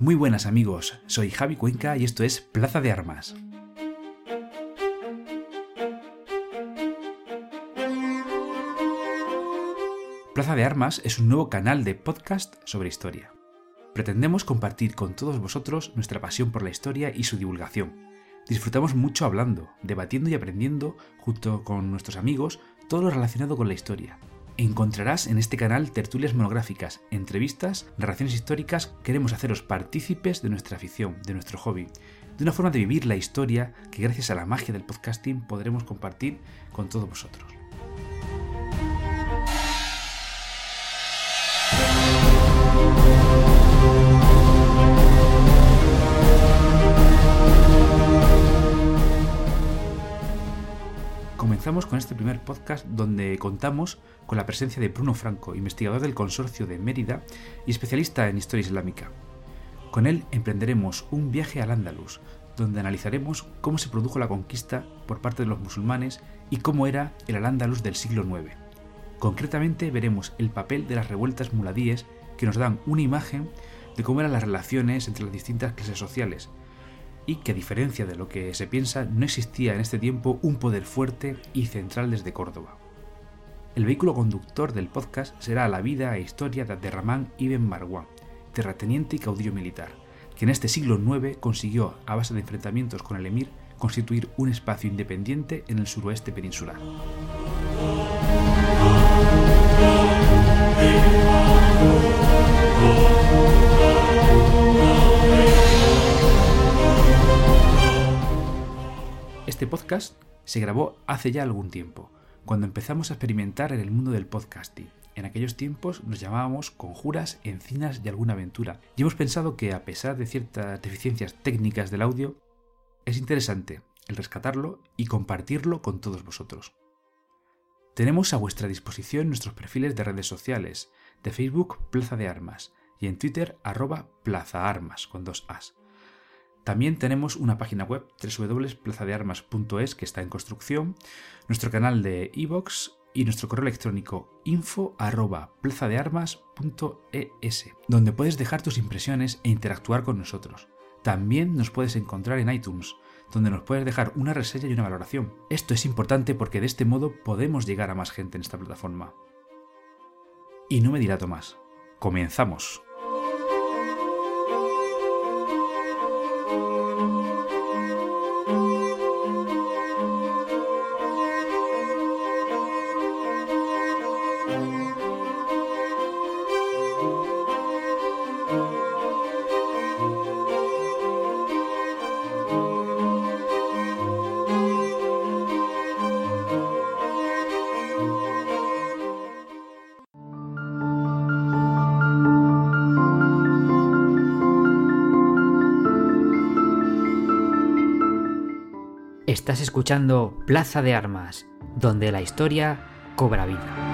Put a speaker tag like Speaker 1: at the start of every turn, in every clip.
Speaker 1: Muy buenas amigos, soy Javi Cuenca y esto es Plaza de Armas. Plaza de Armas es un nuevo canal de podcast sobre historia. Pretendemos compartir con todos vosotros nuestra pasión por la historia y su divulgación. Disfrutamos mucho hablando, debatiendo y aprendiendo junto con nuestros amigos todo lo relacionado con la historia, Encontrarás en este canal tertulias monográficas, entrevistas, narraciones históricas. Queremos haceros partícipes de nuestra afición, de nuestro hobby, de una forma de vivir la historia que gracias a la magia del podcasting podremos compartir con todos vosotros. Comenzamos con este primer podcast donde contamos con la presencia de Bruno Franco, investigador del Consorcio de Mérida y especialista en historia islámica. Con él emprenderemos un viaje al Andalus, donde analizaremos cómo se produjo la conquista por parte de los musulmanes y cómo era el Al-Ándalus del siglo IX. Concretamente veremos el papel de las revueltas muladíes que nos dan una imagen de cómo eran las relaciones entre las distintas clases sociales, y que a diferencia de lo que se piensa, no existía en este tiempo un poder fuerte y central desde Córdoba. El vehículo conductor del podcast será la vida e historia de Abderramán ibn Marwan, terrateniente y caudillo militar, que en este siglo IX consiguió, a base de enfrentamientos con el emir, constituir un espacio independiente en el suroeste peninsular. Podcast se grabó hace ya algún tiempo, cuando empezamos a experimentar en el mundo del podcasting. En aquellos tiempos nos llamábamos conjuras, encinas y alguna aventura. Y hemos pensado que a pesar de ciertas deficiencias técnicas del audio, es interesante el rescatarlo y compartirlo con todos vosotros. Tenemos a vuestra disposición nuestros perfiles de redes sociales, de Facebook Plaza de Armas y en Twitter arroba Plaza Armas con dos As. También tenemos una página web www.plazadearmas.es que está en construcción, nuestro canal de iVoox y nuestro correo electrónico info@plazadearmas.es, donde puedes dejar tus impresiones e interactuar con nosotros. También nos puedes encontrar en iTunes, donde nos puedes dejar una reseña y una valoración. Esto es importante porque de este modo podemos llegar a más gente en esta plataforma. Y no me dilato más. Comenzamos.
Speaker 2: Escuchando Plaza de Armas, donde la historia cobra vida.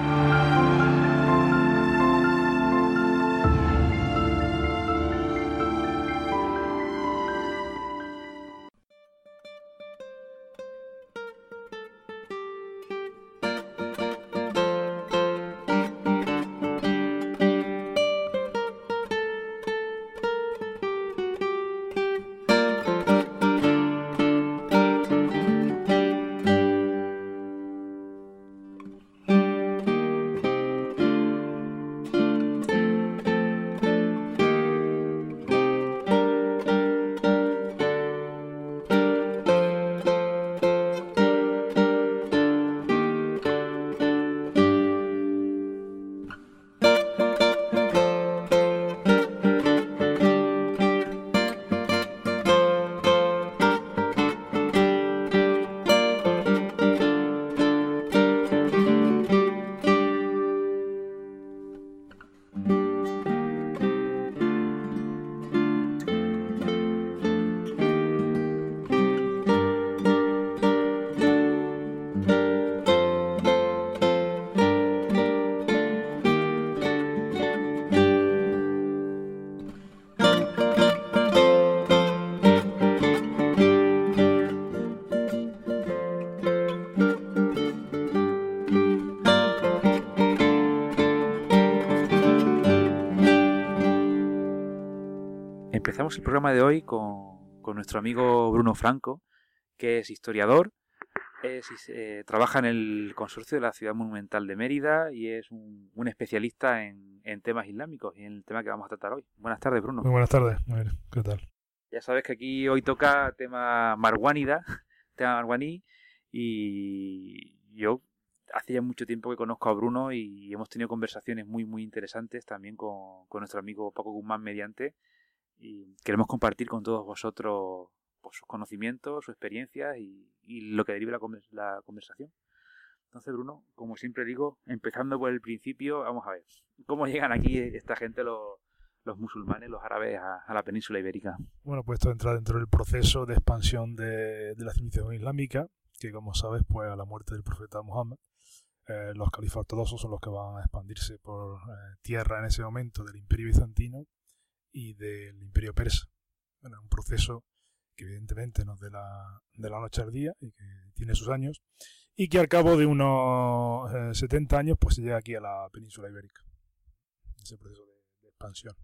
Speaker 3: Empezamos el programa de hoy con, con nuestro amigo Bruno Franco, que es historiador, es, eh, trabaja en el consorcio de la Ciudad Monumental de Mérida y es un, un especialista en, en, temas islámicos y en el tema que vamos a tratar hoy. Buenas tardes, Bruno.
Speaker 4: Muy buenas tardes. A ver, ¿qué tal?
Speaker 3: Ya sabes que aquí hoy toca tema marguánida, tema marguaní, y yo hace ya mucho tiempo que conozco a Bruno y hemos tenido conversaciones muy, muy interesantes también con, con nuestro amigo Paco Guzmán mediante, y queremos compartir con todos vosotros pues, sus conocimientos, su experiencia y, lo que derive la, conversación. Entonces, Bruno, como siempre digo, empezando por el principio, vamos a ver, ¿cómo llegan aquí esta gente, los, musulmanes, los árabes, a, la península ibérica?
Speaker 4: Bueno, pues esto entra dentro del proceso de expansión de, de la civilización islámica, que como sabes, pues a la muerte del profeta Muhammad, eh, los califas ortodoxos son los que van a expandirse por eh, tierra en ese momento del imperio bizantino y del imperio persa. Bueno, un proceso que evidentemente no es de la, de la noche al día y que tiene sus años, y que al cabo de unos eh, 70 años pues se llega aquí a la península ibérica. Ese proceso de, de, expansión.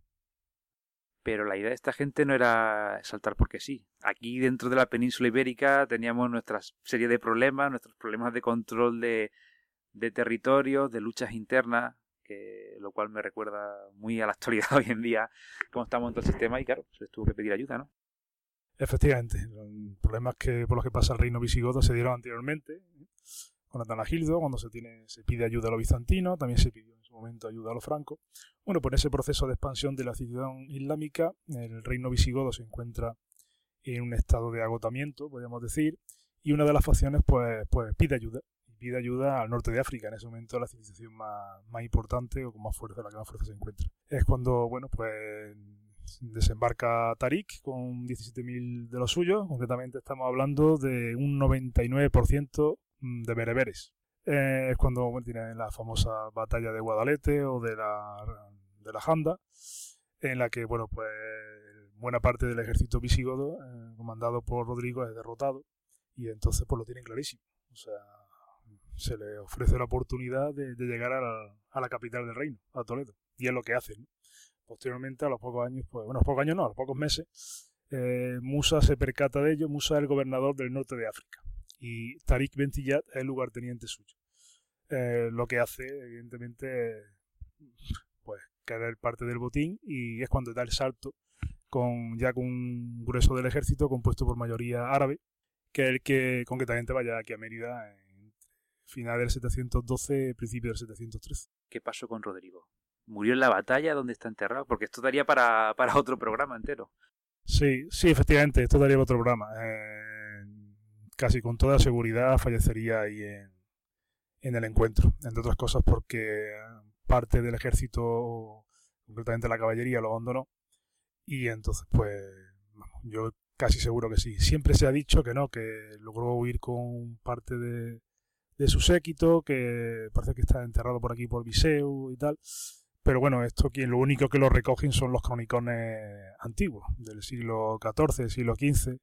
Speaker 3: Pero la idea de esta gente no era saltar porque sí. Aquí dentro de la península ibérica teníamos nuestra serie de problemas, nuestros problemas de control de, de territorios, de luchas internas, que lo cual me recuerda muy a la actualidad hoy en día, cómo estamos en todo el sistema y claro, se les tuvo que pedir ayuda, ¿no?
Speaker 4: Efectivamente, problemas que, por los que pasa el reino visigodo se dieron anteriormente, con Atanagildo, cuando se, tiene, se pide ayuda a los bizantinos, también se pidió en su momento ayuda a los francos. Bueno, en ese proceso de expansión de la civilización islámica, el reino visigodo se encuentra en un estado de agotamiento, podríamos decir, y una de las facciones pues, pues pide ayuda, pide ayuda al norte de África, en ese momento la civilización más, más importante o con más fuerza, la que más fuerza se encuentra. Es cuando, bueno, pues desembarca Tarik con 17.000 de los suyos, concretamente estamos hablando de un 99% de bereberes. Eh, es cuando bueno, tiene la famosa batalla de Guadalete o de la, de la Janda, en la que bueno pues buena parte del ejército visigodo, eh, comandado por Rodrigo, es derrotado y entonces pues lo tienen clarísimo. O sea, se le ofrece la oportunidad de, llegar a la, capital del reino, a Toledo, y es lo que hacen. Posteriormente, a los pocos años, pues, bueno, a los pocos años no, a los pocos meses, eh, Musa se percata de ello. Musa es el gobernador del norte de África y Tariq Bentiyat es el lugarteniente suyo. Eh, lo que hace, evidentemente, pues caer parte del botín y es cuando da el salto con ya con un grueso del ejército compuesto por mayoría árabe, que es el que concretamente vaya aquí a Mérida final del 712, principio del 713.
Speaker 3: ¿Qué pasó con Rodrigo? murió en la batalla donde está enterrado, porque esto daría para, para otro programa entero.
Speaker 4: Sí, sí, efectivamente, esto daría para otro programa. Eh, casi con toda seguridad fallecería ahí en, en, el encuentro, entre otras cosas porque parte del ejército, concretamente la caballería, lo abandonó y entonces pues yo casi seguro que sí. Siempre se ha dicho que no, que logró huir con parte de, de su séquito, que parece que está enterrado por aquí por Viseu y tal. Pero bueno, esto quien lo único que lo recogen son los cronicones antiguos, del siglo XIV, siglo XV.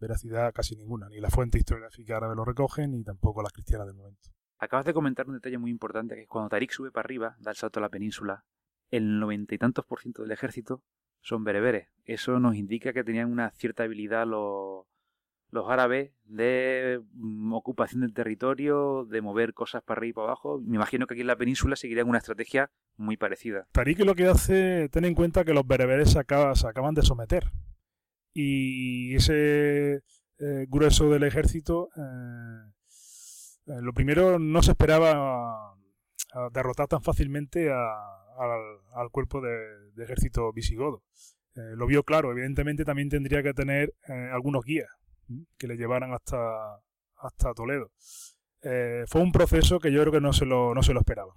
Speaker 4: Veracidad casi ninguna. Ni la fuente historiográfica árabe lo recogen, ni tampoco las cristianas del momento.
Speaker 3: Acabas de comentar un detalle muy importante, que es cuando Tarik sube para arriba, da el salto a la península, el noventa y tantos por ciento del ejército son bereberes. Eso nos indica que tenían una cierta habilidad los, los árabes de mm, ocupación del territorio, de mover cosas para arriba y para abajo. Me imagino que aquí en la península seguirían una estrategia muy parecida.
Speaker 4: Tarik lo que hace, ten en cuenta que los bereberes se, se acaban de someter. Y ese eh, grueso del ejército, eh, eh, lo primero, no se esperaba derrotar tan fácilmente al, cuerpo de, ejército visigodo. Lo vio claro, evidentemente también tendría que tener algunos guías que le llevaran hasta, hasta Toledo. Eh, fue un proceso que yo creo que no se lo, no se lo esperaba.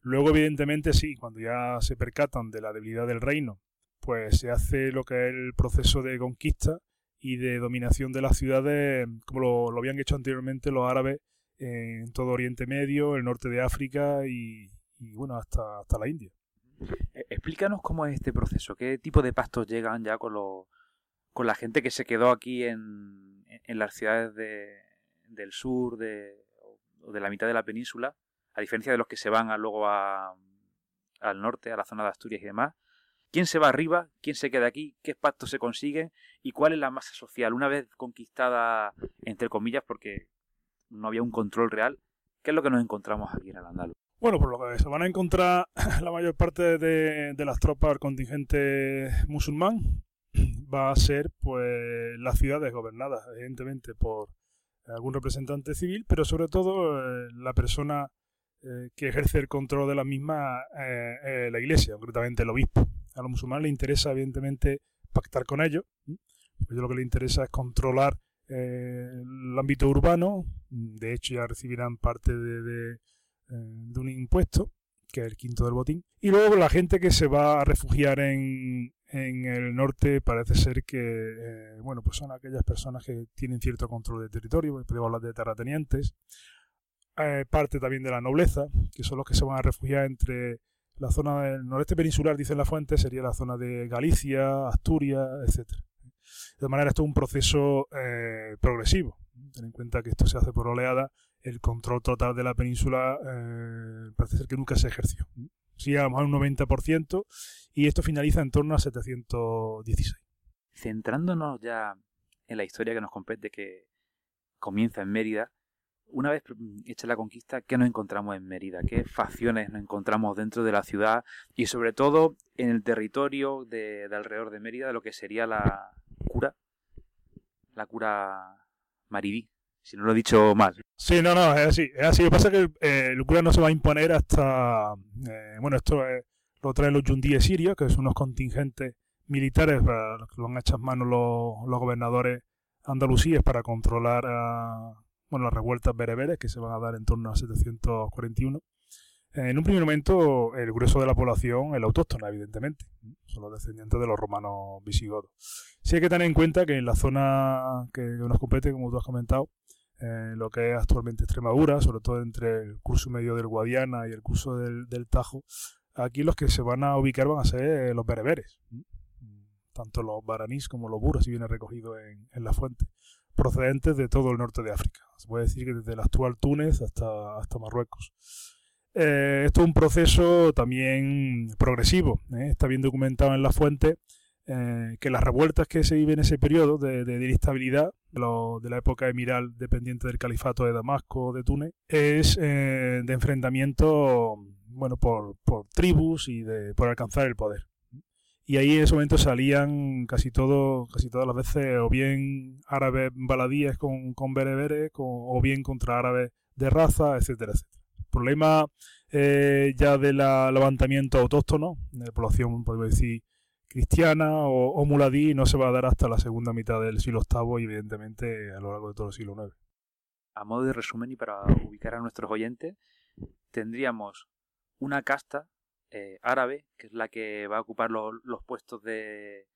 Speaker 4: Luego, evidentemente, sí, cuando ya se percatan de la debilidad del reino, pues se hace lo que es el proceso de conquista y de dominación de las ciudades, como lo, lo habían hecho anteriormente los árabes en todo Oriente Medio, el norte de África y, y bueno, hasta, hasta la India.
Speaker 3: Explícanos cómo es este proceso, qué tipo de pastos llegan ya con, lo, con la gente que se quedó aquí en, las ciudades de, del sur de, o de la mitad de la península, a diferencia de los que se van a, luego a, al norte, a la zona de Asturias y demás. quién se va arriba, quién se queda aquí, qué pactos se consiguen y cuál es la masa social. Una vez conquistada, entre comillas, porque no había un control real, ¿qué es lo que nos encontramos aquí en el Andaluz?
Speaker 4: Bueno, por lo que se van a encontrar la mayor parte de, las tropas del contingente musulmán va a ser pues las ciudades gobernadas, evidentemente, por algún representante civil, pero sobre todo eh, la persona eh, que ejerce el control de la misma, eh, la iglesia, concretamente el obispo a los musulmanes les interesa, evidentemente, pactar con ellos. Lo que les interesa es controlar el ámbito urbano. De hecho, ya recibirán parte de, eh, un impuesto, que es el quinto del botín. Y luego la gente que se va a refugiar en, el norte parece ser que, eh, bueno, pues son aquellas personas que tienen cierto control de territorio, podemos hablar de terratenientes. parte también de la nobleza, que son los que se van a refugiar entre la zona del noreste peninsular, dicen la fuente, sería la zona de Galicia, Asturias, etcétera. De todas maneras, esto es un proceso eh, progresivo. Ten en cuenta que esto se hace por oleada. El control total de la península eh, parece ser que nunca se ejerció. Sí, a lo mejor un 90%, y esto finaliza en torno a 716.
Speaker 3: Centrándonos ya en la historia que nos compete, que comienza en Mérida, una vez hecha la conquista, ¿qué nos encontramos en Mérida? ¿Qué facciones nos encontramos dentro de la ciudad y sobre todo en el territorio de, alrededor de Mérida, de lo que sería la cura, la cura maridí? Si no lo he dicho mal.
Speaker 4: Sí, no, no, es así. Es así. Lo que pasa es que eh, el cura no se va a imponer hasta. Eh, bueno, esto lo traen los yundíes sirios, que son unos contingentes militares los que lo van a echar manos los, los gobernadores andalusíes para controlar a, bueno, las revueltas bereberes que se van a dar en torno a 741. En un primer momento, el grueso de la población, el autóctona, evidentemente, son los descendientes de los romanos visigodos. Sí hay que tener en cuenta que en la zona que nos compete, como tú has comentado, eh, lo que es actualmente Extremadura, sobre todo entre el curso medio del Guadiana y el curso del, Tajo, aquí los que se van a ubicar van a ser los bereberes, tanto los baranís como los buros, si viene recogido en, en la fuente procedentes de todo el norte de África. Se puede decir que desde el actual Túnez hasta, hasta Marruecos. Eh, esto es un proceso también progresivo. ¿eh? Está bien documentado en la fuente eh, que las revueltas que se viven en ese periodo de, de, inestabilidad de, la época emiral dependiente del califato de Damasco o de Túnez es de enfrentamiento bueno, por, por tribus y de, por alcanzar el poder y ahí en ese momento salían casi todo, casi todas las veces o bien árabes baladíes con, con bereberes o bien contra árabes de raza, etcétera. El problema eh, ya del levantamiento autóctono, de la población, podemos decir, cristiana o, muladí, no se va a dar hasta la segunda mitad del siglo VIII y evidentemente a lo largo de todo el siglo IX.
Speaker 3: A modo de resumen y para ubicar a nuestros oyentes, tendríamos una casta eh, árabe, que es la que va a ocupar los, puestos de,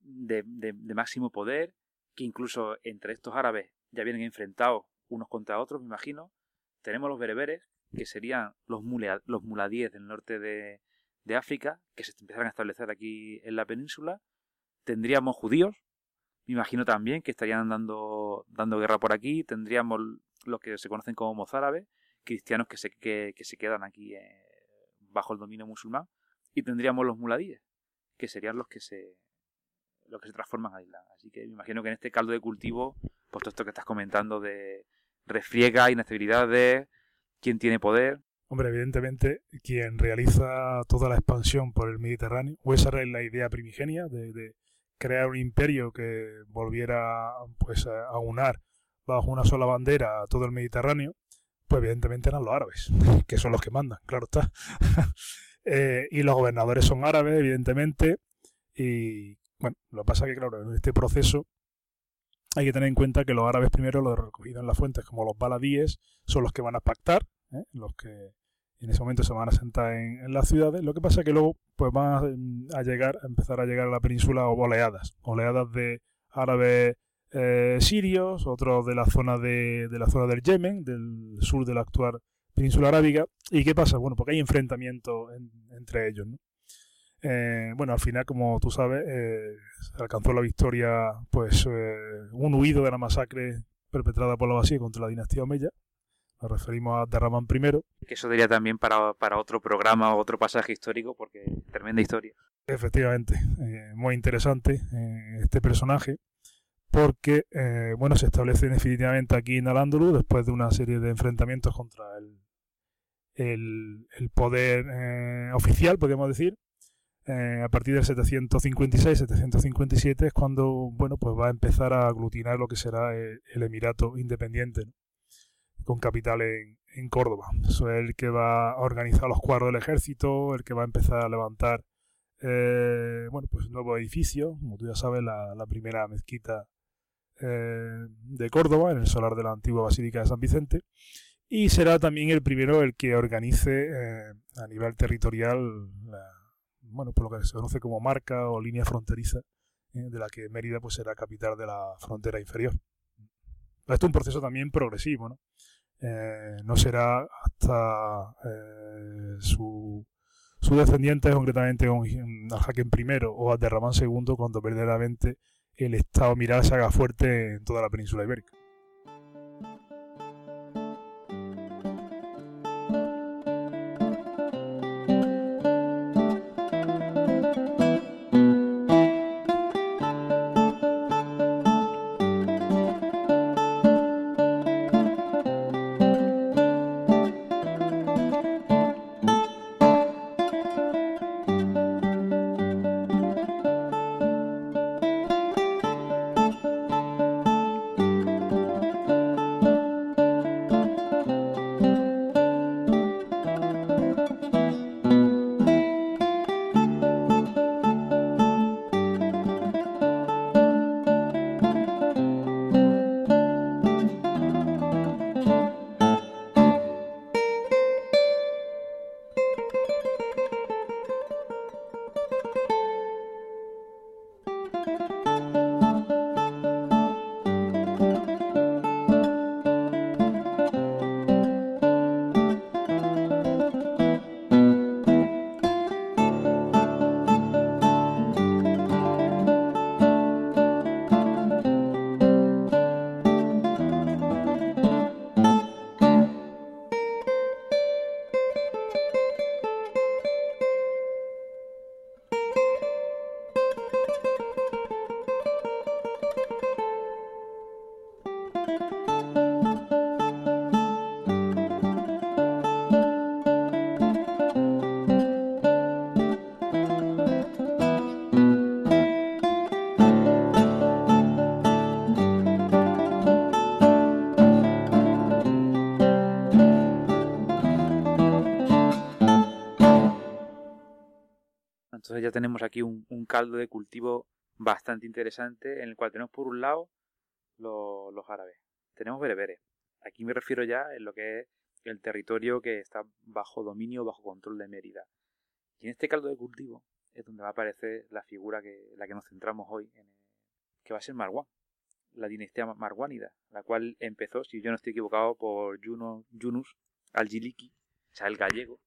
Speaker 3: de, máximo poder, que incluso entre estos árabes ya vienen enfrentados unos contra otros, me imagino. Tenemos los bereberes, que serían los, los muladíes del norte de, África, que se empezaron a establecer aquí en la península. Tendríamos judíos, me imagino también, que estarían dando, dando guerra por aquí. Tendríamos los que se conocen como mozárabes, cristianos que se, que, se quedan aquí bajo el dominio musulmán y tendríamos los muladíes, que serían los que se los que se transforman a isla. Así que me imagino que en este caldo de cultivo, pues todo esto que estás comentando de refriega, inestabilidad de quién tiene poder.
Speaker 4: Hombre, evidentemente, quien realiza toda la expansión por el Mediterráneo, o esa era la idea primigenia de, crear un imperio que volviera pues a aunar bajo una sola bandera a todo el Mediterráneo, pues evidentemente eran los árabes, que son los que mandan, claro está. Eh, y los gobernadores son árabes, evidentemente. Y bueno, lo que pasa es que, claro, en este proceso hay que tener en cuenta que los árabes primero, los recogidos en las fuentes, como los baladíes, son los que van a pactar, ¿eh? los que en ese momento se van a sentar en, las ciudades. Lo que pasa es que luego pues van a, llegar, a empezar a llegar a la península oleadas, oleadas de árabes eh, sirios, otros de la zona de, de, la zona del Yemen, del sur de la actual península arábiga. ¿Y qué pasa? Bueno, porque hay enfrentamiento entre ellos, eh, bueno, al final, como tú sabes, eh, se alcanzó la victoria, pues, un huido de la masacre perpetrada por la Basía contra la dinastía Omeya. Nos referimos a Derramán I.
Speaker 3: Que eso diría también para, para otro programa o otro pasaje histórico, porque tremenda historia.
Speaker 4: Efectivamente, eh, muy interesante eh, este personaje porque eh, bueno se establece definitivamente aquí en al después de una serie de enfrentamientos contra el, el, poder oficial, podríamos decir. a partir del 756-757 es cuando bueno pues va a empezar a aglutinar lo que será el, Emirato Independiente con capital en, en Córdoba. Eso es el que va a organizar los cuadros del ejército, el que va a empezar a levantar eh, bueno, pues un nuevo edificio, como tú ya sabes, la, primera mezquita eh, de Córdoba, en el solar de la antigua Basílica de San Vicente, y será también el primero el que organice eh, a nivel territorial, bueno, por lo que se conoce como marca o línea fronteriza, de la que Mérida pues será capital de la frontera inferior. Esto es un proceso también progresivo, ¿no? no será hasta su sus descendientes, concretamente Al-Hakem I o Abderramán II, cuando verdaderamente el Estado miral se haga fuerte en toda la península ibérica.
Speaker 3: Un, caldo de cultivo bastante interesante en el cual tenemos por un lado los, árabes, tenemos bereberes. Aquí me refiero ya en lo que es el territorio que está bajo dominio, bajo control de Mérida. Y en este caldo de cultivo es donde va a aparecer la figura que la que nos centramos hoy, en que va a ser Marwan, la dinastía marwánida, la cual empezó, si yo no estoy equivocado, por Yunus al-Jiliki, o sea, el gallego,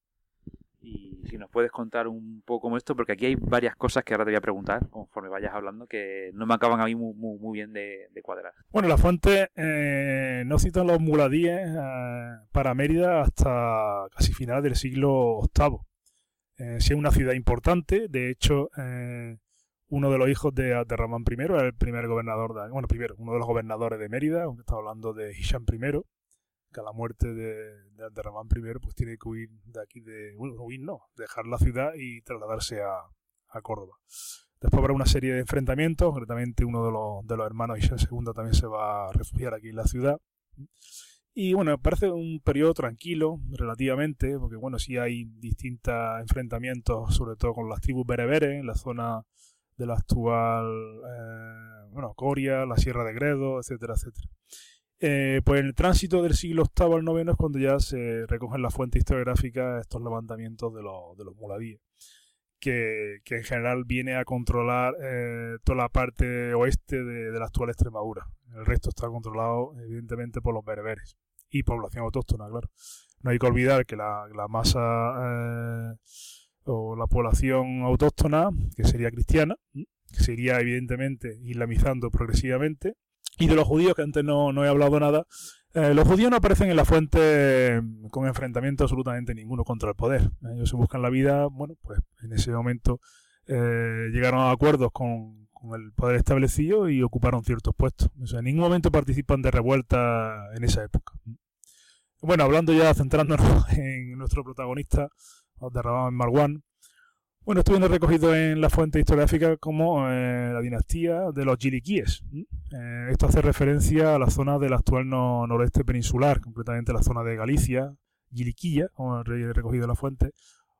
Speaker 3: y si nos puedes contar un poco como esto, porque aquí hay varias cosas que ahora te voy a preguntar conforme vayas hablando que no me acaban a mí muy, bien de, cuadrar.
Speaker 4: Bueno, la fuente eh, no citan los muladíes eh, para Mérida hasta casi finales del siglo VIII. Eh, si es una ciudad importante, de hecho, uno de los hijos de, de Ramán I el primer gobernador, bueno, primero, uno de los gobernadores de Mérida, aunque estamos hablando de Hisham I, que a la muerte de, de Ramán I pues tiene que huir de aquí, de, bueno, huir no, dejar la ciudad y trasladarse a, a Córdoba. Después habrá una serie de enfrentamientos, concretamente uno de los, de los hermanos Isabel II también se va a refugiar aquí en la ciudad. Y bueno, parece un periodo tranquilo, relativamente, porque bueno, sí hay distintos enfrentamientos, sobre todo con las tribus bereberes, en la zona de la actual, eh, bueno, Coria, la Sierra de Gredo, etcétera, etcétera. Eh, pues en el tránsito del siglo VIII al IX es cuando ya se recogen las fuentes historiográficas estos levantamientos de los, de los muladíes, que, en general viene a controlar eh, toda la parte oeste de, la actual Extremadura. El resto está controlado evidentemente por los bereberes y población autóctona, claro. No hay que olvidar que la, masa eh, o la población autóctona, que sería cristiana, que se iría evidentemente islamizando progresivamente, y de los judíos, que antes no, he hablado nada, eh, los judíos no aparecen en la fuente mm, con enfrentamiento absolutamente ninguno contra el poder. ¿eh? Ellos se buscan la vida, bueno, pues en ese momento llegaron a acuerdos con, el poder establecido y ocuparon ciertos puestos. En ningún momento participan de revuelta en esa época. Bueno, hablando ya, centrándonos en nuestro protagonista, de Rabban Marwan, bueno, recogido en la fuente historiográfica como eh, la dinastía de los Yiliquíes. Eh, esto hace referencia a la zona del actual noreste peninsular, concretamente la zona de Galicia, Yiliquilla, como recogido en la fuente,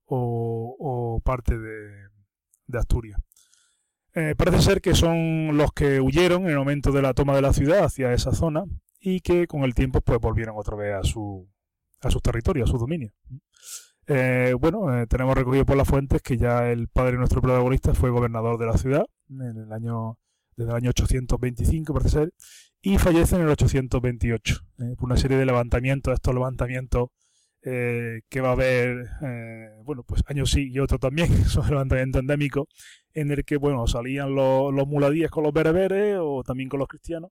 Speaker 4: o, parte de, Asturias. Eh, parece ser que son los que huyeron en el momento de la toma de la ciudad hacia esa zona y que con el tiempo pues volvieron otra vez a su a sus territorios, a sus dominios. Eh, bueno, eh, tenemos recogido por las fuentes que ya el padre de nuestro protagonista fue gobernador de la ciudad en el año desde el año 825 parece ser y fallece en el 828 eh, por una serie de levantamientos, estos levantamientos que va a haber, bueno, pues años sí y otros también, son levantamientos endémicos en el que, bueno, salían los, los muladíes con los bereberes o también con los cristianos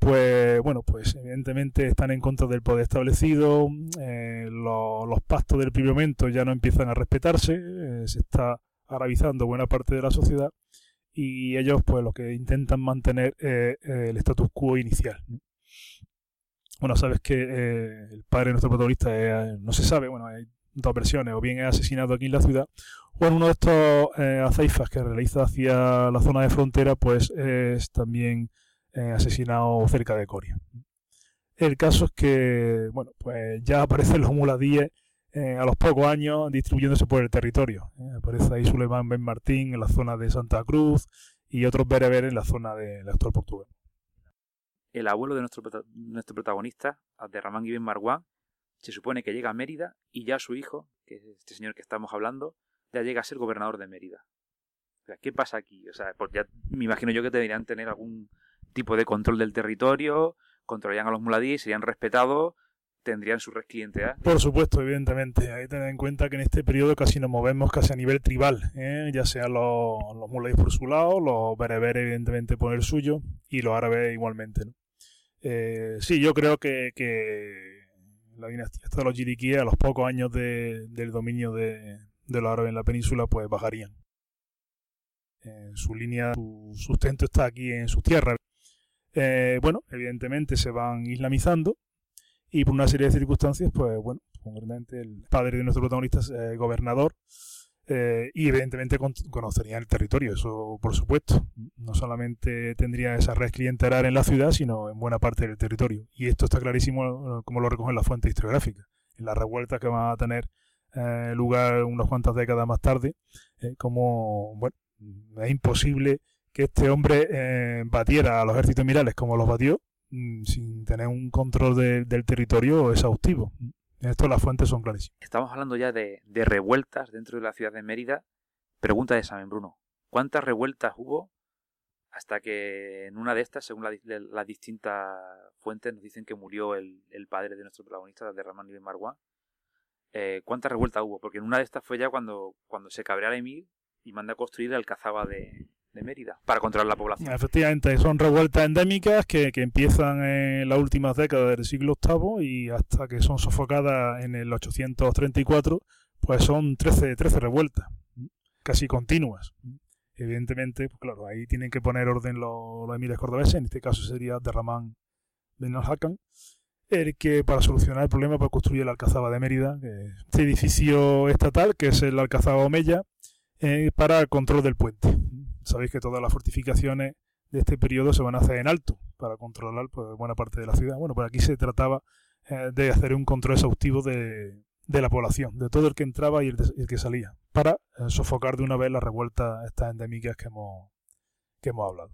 Speaker 4: pues bueno, pues evidentemente están en contra del poder establecido, eh, los pactos del primer momento ya no empiezan a respetarse, eh, se está arabizando buena parte de la sociedad y ellos pues lo que intentan mantener es el status quo inicial. Bueno, sabes que eh, el padre de nuestro protagonista no se sabe, bueno, hay dos versiones, o bien es asesinado aquí en la ciudad, o en uno de estos aceifas que realiza hacia la zona de frontera, pues es también asesinado cerca de Coria. El caso es que, bueno, pues ya aparecen los muladíes eh, a los pocos años distribuyéndose por el territorio. Eh, aparece ahí Suleiman Ben Martín en la zona de Santa Cruz y otros bereberes en la zona del actual Portugal.
Speaker 3: El abuelo de nuestro, nuestro protagonista, Abderramán Ibn Marwan, se supone que llega a Mérida y ya su hijo, que es este señor que estamos hablando, ya llega a ser gobernador de Mérida. ¿qué pasa aquí? O sea, pues ya me imagino yo que deberían tener algún tipo de control del territorio, controlarían a los muladíes, serían respetados, tendrían su red.
Speaker 4: Por supuesto, evidentemente. Hay que tener en cuenta que en este periodo casi nos movemos casi a nivel tribal, ¿eh? ya sean los, los muladíes por su lado, los bereberes evidentemente por el suyo y los árabes igualmente. ¿no? Eh, sí, yo creo que, que la dinastía de los yiriquíes a los pocos años de, del dominio de, de los árabes en la península pues bajarían. Eh, su línea, su sustento está aquí en sus tierras. Eh, bueno, evidentemente se van islamizando y por una serie de circunstancias, pues bueno, concretamente el padre de nuestro protagonista es eh, gobernador eh, y evidentemente conocería el territorio, eso por supuesto. No solamente tendría esa red clientelar en la ciudad, sino en buena parte del territorio. Y esto está clarísimo como lo recogen las fuentes historiográficas. En la revuelta que van a tener lugar unas cuantas décadas más tarde, como, bueno, es imposible que este hombre eh, batiera a los ejércitos emirales como los batió, mm, sin tener un control del territorio exhaustivo. En esto las fuentes son clarísimas.
Speaker 3: Estamos hablando ya de, revueltas dentro de la ciudad de Mérida. Pregunta de examen, Bruno. ¿Cuántas revueltas hubo hasta que en una de estas, según las distintas fuentes, nos dicen que murió el, padre de nuestro protagonista, de Ramán Ibn Marwan? Eh, ¿Cuántas revueltas hubo? Porque en una de estas fue ya cuando, cuando se cabrea el emir y manda a construir el alcazaba de, de Mérida para controlar la población.
Speaker 4: Efectivamente, son revueltas endémicas que, empiezan en las últimas décadas del siglo VIII y hasta que son sofocadas en el 834, pues son 13, 13 revueltas, casi continuas. Evidentemente, pues claro, ahí tienen que poner orden los, los emires cordobeses, en este caso sería Derramán Ben al el que para solucionar el problema pues construye la Alcazaba de Mérida, este edificio estatal, que es el Alcazaba Omeya, eh, para control del puente sabéis que todas las fortificaciones de este periodo se van a hacer en alto para controlar pues, buena parte de la ciudad. Bueno, pues aquí se trataba eh, de hacer un control exhaustivo de, la población, de todo el que entraba y el, que salía, para eh, sofocar de una vez las revueltas estas endémicas que hemos, que hemos hablado.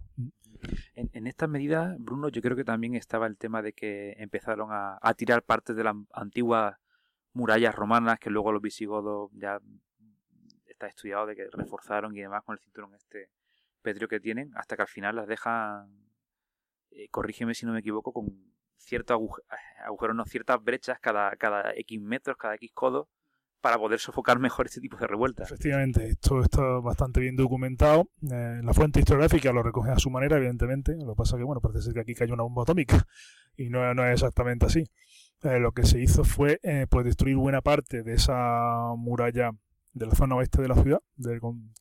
Speaker 3: En, en estas medidas, Bruno, yo creo que también estaba el tema de que empezaron a, a tirar partes de las antiguas murallas romanas que luego los visigodos ya está estudiado de que reforzaron y demás con el cinturón este petrio que tienen, hasta que al final las dejan, eh, corrígeme si no me equivoco, con ciertos agujeros, no ciertas brechas cada, cada X metros, cada X codos, para poder sofocar mejor este tipo de revueltas.
Speaker 4: Efectivamente, esto está bastante bien documentado. Eh, la fuente historiográfica lo recoge a su manera, evidentemente. Lo que pasa que, bueno, parece ser que aquí cayó una bomba atómica y no, no es exactamente así. Eh, lo que se hizo fue pues destruir buena parte de esa muralla de la zona oeste de la ciudad,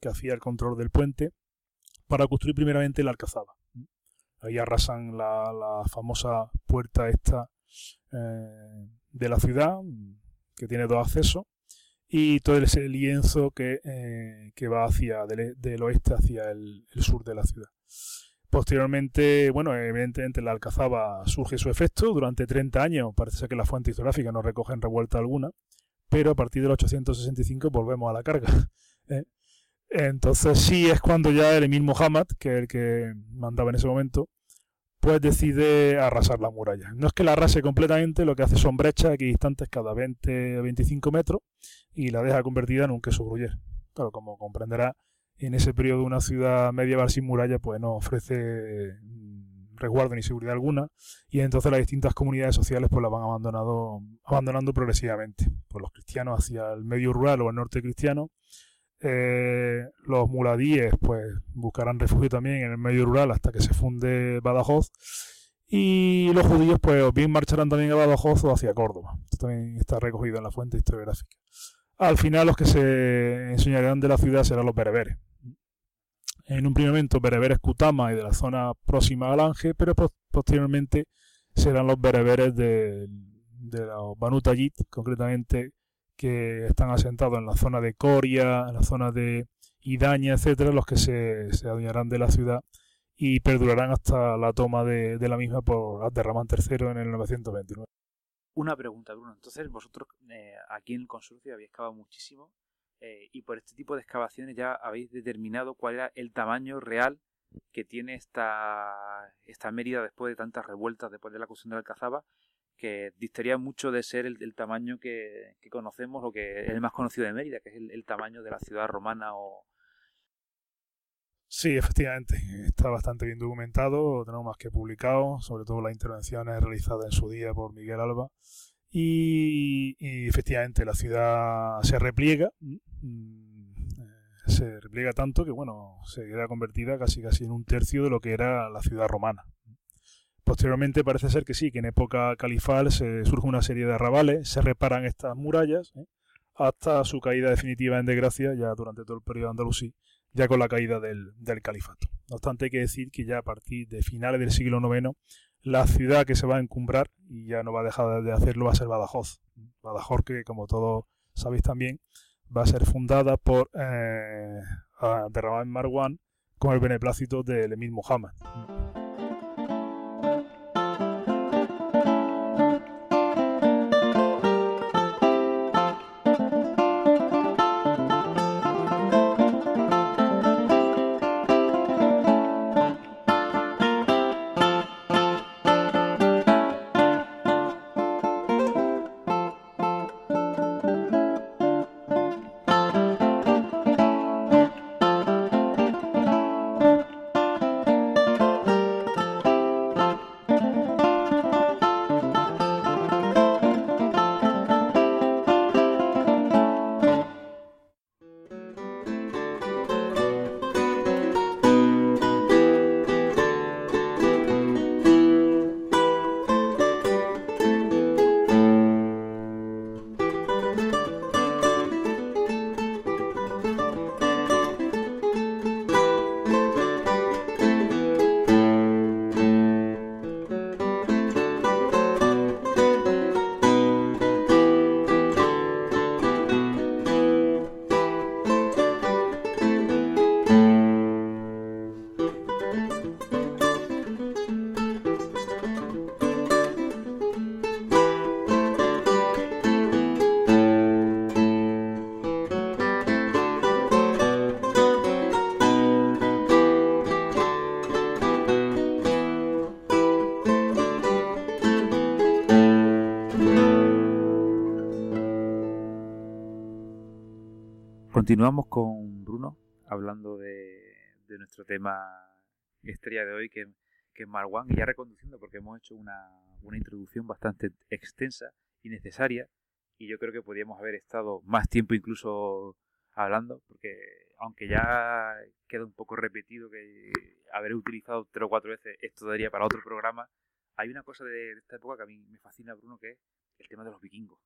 Speaker 4: que hacía el control del puente, para construir primeramente la Alcazaba. Ahí arrasan la, famosa puerta esta eh, de la ciudad, que tiene dos accesos, y todo ese lienzo que, eh, va hacia del, oeste hacia el, sur de la ciudad. Posteriormente, bueno, evidentemente la Alcazaba surge su efecto. Durante 30 años parece ser que las fuentes historiográficas no recogen revuelta alguna, pero a partir del 865 volvemos a la carga. ¿eh? Entonces sí es cuando ya el Emir Muhammad, que es el que mandaba en ese momento, pues decide arrasar la muralla. No es que la arrase completamente, lo que hace son brechas equidistantes cada 20 o 25 metros y la deja convertida en un queso gruyer. Claro, como comprenderá, en ese periodo una ciudad medieval sin muralla pues no ofrece mm, resguardo ni seguridad alguna y entonces las distintas comunidades sociales pues la van abandonando, abandonando progresivamente. Pues los cristianos hacia el medio rural o el norte cristiano eh, los muladíes pues buscarán refugio también en el medio rural hasta que se funde Badajoz y los judíos pues bien marcharán también a Badajoz o hacia Córdoba. Esto también está recogido en la fuente historiográfica. Al final los que se enseñarán de la ciudad serán los bereberes. En un primer momento bereberes Kutama y de la zona próxima al Ángel, pero posteriormente serán los bereberes de, de los Banu concretamente que están asentados en la zona de Coria, en la zona de Idaña, etcétera, los que se, se adueñarán de la ciudad y perdurarán hasta la toma de, la misma por Abderramán III en el 929.
Speaker 3: Una pregunta, Bruno. Entonces, vosotros eh, aquí en el consorcio habéis excavado muchísimo eh, y por este tipo de excavaciones ya habéis determinado cuál era el tamaño real que tiene esta, esta Mérida después de tantas revueltas, después de la cuestión de la Alcazaba que distaría mucho de ser el, tamaño que, conocemos o que es el más conocido de Mérida, que es el, tamaño de la ciudad romana o...
Speaker 4: Sí, efectivamente, está bastante bien documentado, tenemos más que publicado, sobre todo las intervenciones realizadas en su día por Miguel Alba. Y, efectivamente la ciudad se repliega, mm, eh, se repliega tanto que bueno, se queda convertida casi casi en un tercio de lo que era la ciudad romana. Posteriormente parece ser que sí, que en época califal se surge una serie de arrabales, se reparan estas murallas ¿eh? hasta su caída definitiva en desgracia ya durante todo el periodo andalusí, ya con la caída del, califato. No obstante hay que decir que ya a partir de finales del siglo IX la ciudad que se va a encumbrar y ya no va a dejar de hacerlo va a ser Badajoz. Badajoz que como todos sabéis también va a ser fundada por eh, Marwan con el beneplácito del emir Muhammad. Continuamos con Bruno hablando de, nuestro tema estrella de hoy, que, es Marwan, y ya reconduciendo porque hemos hecho una, introducción bastante extensa y necesaria, y yo creo que podríamos haber estado más tiempo incluso hablando, porque aunque ya queda un poco repetido que haber utilizado tres o cuatro veces esto daría para otro programa, hay una cosa de, esta época que a mí me fascina, Bruno, que es el tema de los vikingos.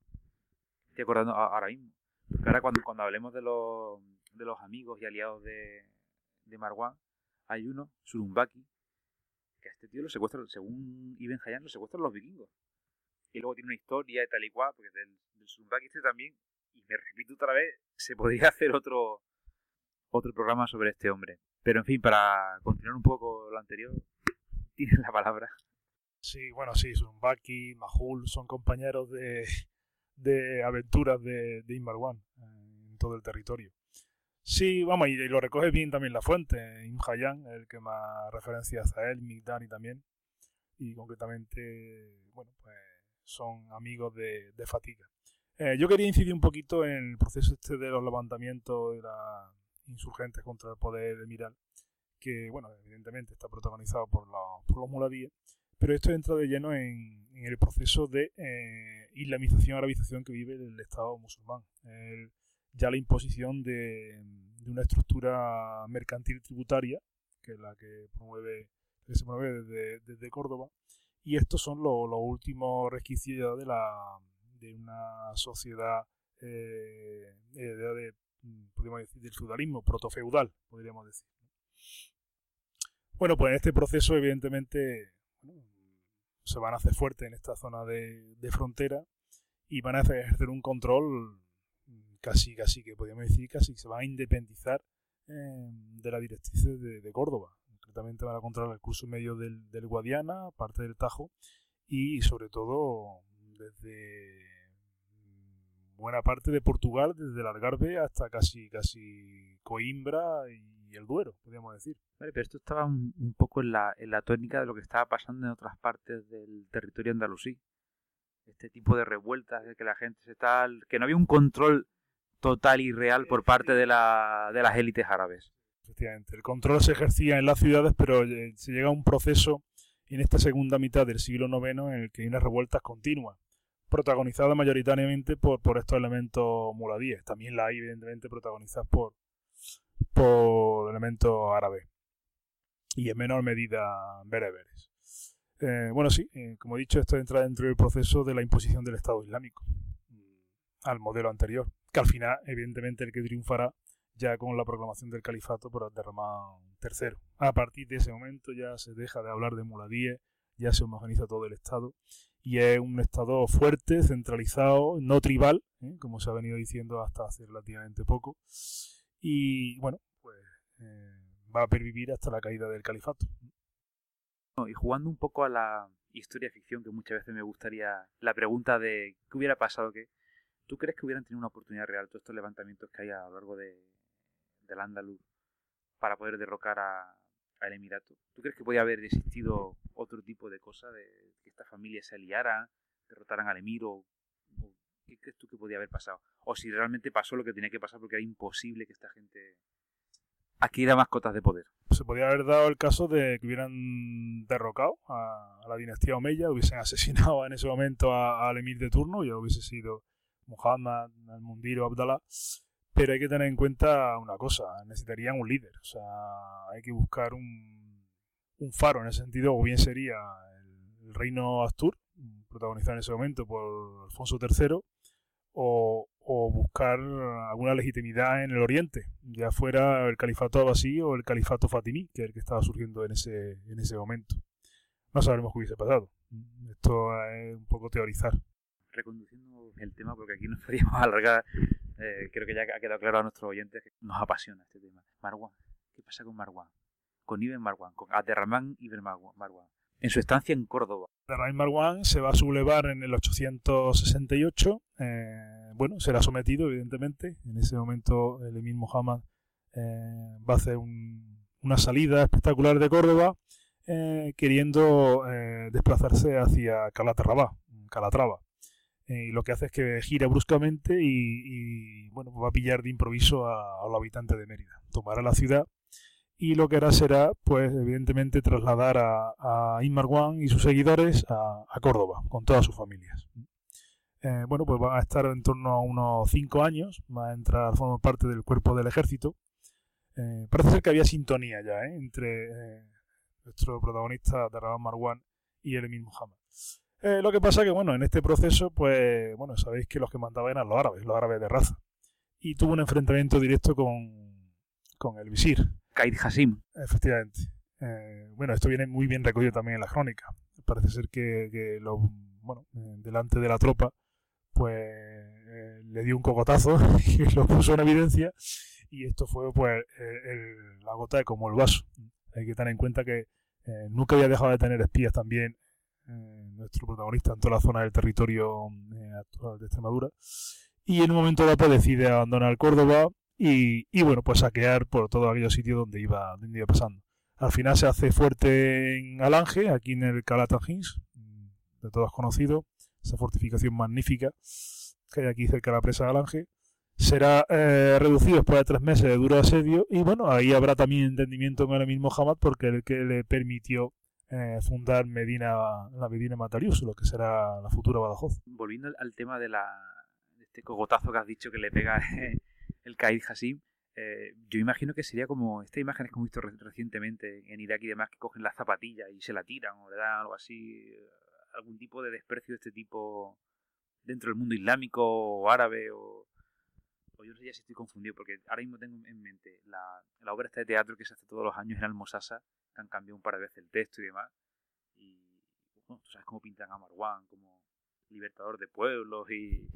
Speaker 4: Estoy acordando ahora mismo
Speaker 3: Porque ahora cuando, cuando hablemos de los, de los amigos y aliados de, de Marwan, hay uno, Surumbaki, que a este tío lo secuestran, según Ibn Hayyan, lo secuestran los vikingos. Y luego tiene una historia y tal y cual, porque del, del Surumbaki este también, y me repito otra vez, se podría hacer otro, otro programa sobre este hombre. Pero en fin, para continuar un poco lo anterior, tienes la palabra.
Speaker 4: Sí, bueno, sí, Surumbaki, Mahul son compañeros de, de aventuras de, de Inmarwan en todo el territorio. Sí, vamos, y, lo recoge bien también la fuente, Imhayan, el que más referencia hace a él, Migdani también, y concretamente, bueno, pues son amigos de, de Fatiga. Eh, yo quería incidir un poquito en el proceso este de los levantamientos de las insurgentes contra el poder de Miral, que, bueno, evidentemente está protagonizado por los, por los muladíes, pero esto entra de lleno en, el proceso de eh, islamización, arabización que vive el Estado musulmán. Ya la imposición de, de, una estructura mercantil tributaria, que es la que promueve que se promueve desde, Córdoba, y estos son los lo últimos resquicios de de una sociedad eh, de, de, podríamos decir, del feudalismo, protofeudal, podríamos decir. Bueno, pues en este proceso, evidentemente, se van a hacer fuertes en esta zona de, de frontera y van a ejercer un control casi, casi que podríamos decir, casi se van a independizar eh, de la directriz de, de, Córdoba. Concretamente van a controlar el curso medio del, del Guadiana, parte del Tajo y sobre todo desde buena parte de Portugal, desde el Algarve hasta casi, casi Coimbra y el Duero, podríamos decir.
Speaker 3: Vale, pero esto estaba un, un poco en la, en la tónica de lo que estaba pasando en otras partes del territorio andalusí. Este tipo de revueltas, de que la gente se tal, que no había un control total y real por parte de, la, de las élites árabes.
Speaker 4: Efectivamente, el control se ejercía en las ciudades, pero eh, se llega a un proceso en esta segunda mitad del siglo IX en el que hay unas revueltas continuas, protagonizadas mayoritariamente por, por estos elementos muladíes. También la hay, evidentemente, protagonizadas por, por elementos árabes y en menor medida bereberes. Eh, bueno, sí, eh, como he dicho, esto entra dentro del proceso de la imposición del Estado Islámico al modelo anterior, que al final, evidentemente, el que triunfará ya con la proclamación del califato por Abderramán III. A partir de ese momento ya se deja de hablar de muladíes, ya se homogeniza todo el Estado y es un Estado fuerte, centralizado, no tribal, ¿eh? como se ha venido diciendo hasta hace relativamente poco. Y bueno, pues eh, va a pervivir hasta la caída del califato.
Speaker 3: Y jugando un poco a la historia ficción, que muchas veces me gustaría la pregunta de qué hubiera pasado que ¿Tú crees que hubieran tenido una oportunidad real todos estos levantamientos que hay a lo largo de, del Andaluz para poder derrocar a, al Emirato? ¿Tú crees que podía haber existido otro tipo de cosa, de que esta familia se aliara, derrotaran al Emir o, o qué crees tú que podía haber pasado? O si realmente pasó lo que tenía que pasar porque era imposible que esta gente adquiriera mascotas de poder.
Speaker 4: Se podría haber dado el caso de que hubieran derrocado a, la dinastía Omeya, hubiesen asesinado en ese momento al emir de turno, ya hubiese sido Muhammad, al-Mundir o Abdallah, pero hay que tener en cuenta una cosa, necesitarían un líder, o sea, hay que buscar un, un faro en ese sentido, o bien sería el, el reino Astur, protagonizado en ese momento por Alfonso III, o, buscar alguna legitimidad en el Oriente, ya fuera el califato abasí o el califato fatimí, que es el que estaba surgiendo en ese, en ese momento. No sabremos qué hubiese pasado. Esto es un poco teorizar
Speaker 3: reconduciendo el tema, porque aquí nos podríamos alargar, eh, creo que ya ha quedado claro a nuestros oyentes que nos apasiona este tema. Marwan, ¿qué pasa con Marwan? Con Ibn Marwan, con Abderrahman Ibn Marwan, en su estancia en Córdoba.
Speaker 4: Marwan se va a sublevar en el 868, eh, bueno, será sometido, evidentemente, en ese momento el emir Muhammad eh, va a hacer un, una salida espectacular de Córdoba, eh, queriendo desplazarse hacia Calatrava, Calatrava. Y lo que hace es que gira bruscamente y, bueno, va a pillar de improviso a, a, los habitantes de Mérida. Tomará la ciudad y lo que hará será, pues evidentemente, trasladar a, a Inmarwan y sus seguidores a, Córdoba, con todas sus familias. Eh, bueno, pues van a estar en torno a unos cinco años, va a entrar, a formar parte del cuerpo del ejército. Eh, parece ser que había sintonía ya ¿eh? entre eh, nuestro protagonista, Darabán Marwan, y el Emir Muhammad. Lo que pasa que, bueno, en este proceso, pues, bueno, sabéis que los que mandaban eran los árabes, los árabes de raza. y tuvo un enfrentamiento directo con, con el visir.
Speaker 3: Kaid Hasim.
Speaker 4: Efectivamente. Eh, bueno, esto viene muy bien recogido también en la crónica. Parece ser que, lo, bueno, eh, delante de la tropa, pues eh, le dio un cocotazo y lo puso en evidencia y esto fue pues el, la gota de como el vaso. Hay que tener en cuenta que nunca había dejado de tener espías también nuestro protagonista en toda la zona del territorio actual de Extremadura y en un momento dado pues, decide abandonar Córdoba y, y, bueno pues saquear por todos aquellos sitios donde iba, donde iba pasando. Al final se hace fuerte en Alange, aquí en el Calatan Hills, de todos conocido, esa fortificación magnífica que hay aquí cerca de la presa de Alange. Será eh, reducido después de tres meses de duro asedio y bueno, ahí habrá también entendimiento con el mismo Hamad porque el que le permitió eh, fundar Medina, la Medina Matarius, lo que será la futura Badajoz.
Speaker 3: Volviendo al tema de, la, este cogotazo que has dicho que le pega el Caid Hasim, eh, yo imagino que sería como estas imágenes que hemos visto recientemente en Irak y demás, que cogen la zapatilla y se la tiran o le dan algo así, eh, algún tipo de desprecio de este tipo dentro del mundo islámico o árabe o, yo no sé ya si estoy confundido, porque ahora mismo tengo en mente la, la obra esta de teatro que se hace todos los años en Almosasa, que han cambiado un par de veces el texto y demás, y bueno, tú sabes cómo pintan a Marwan como libertador de pueblos y,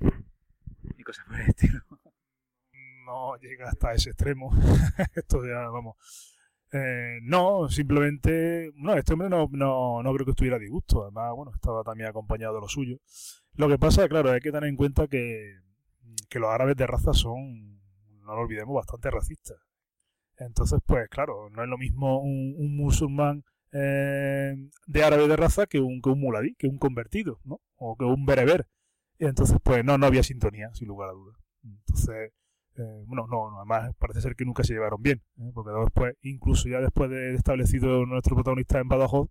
Speaker 3: y cosas por el estilo
Speaker 4: no llega hasta ese extremo. Esto ya, vamos. Eh, no, simplemente, no, este hombre no, no, no creo que estuviera disgusto. Además, bueno, estaba también acompañado de lo suyo. Lo que pasa, claro, hay que tener en cuenta que, que los árabes de raza son, no lo olvidemos, bastante racistas. Entonces, pues claro, no es lo mismo un, un musulmán eh, de árabe de raza que un, que un muladí, que un convertido, ¿no? O que un bereber. Entonces, pues no, no había sintonía, sin lugar a dudas. Entonces, eh, bueno, no, además parece ser que nunca se llevaron bien, ¿eh? porque después, incluso ya después de establecido nuestro protagonista en Badajoz,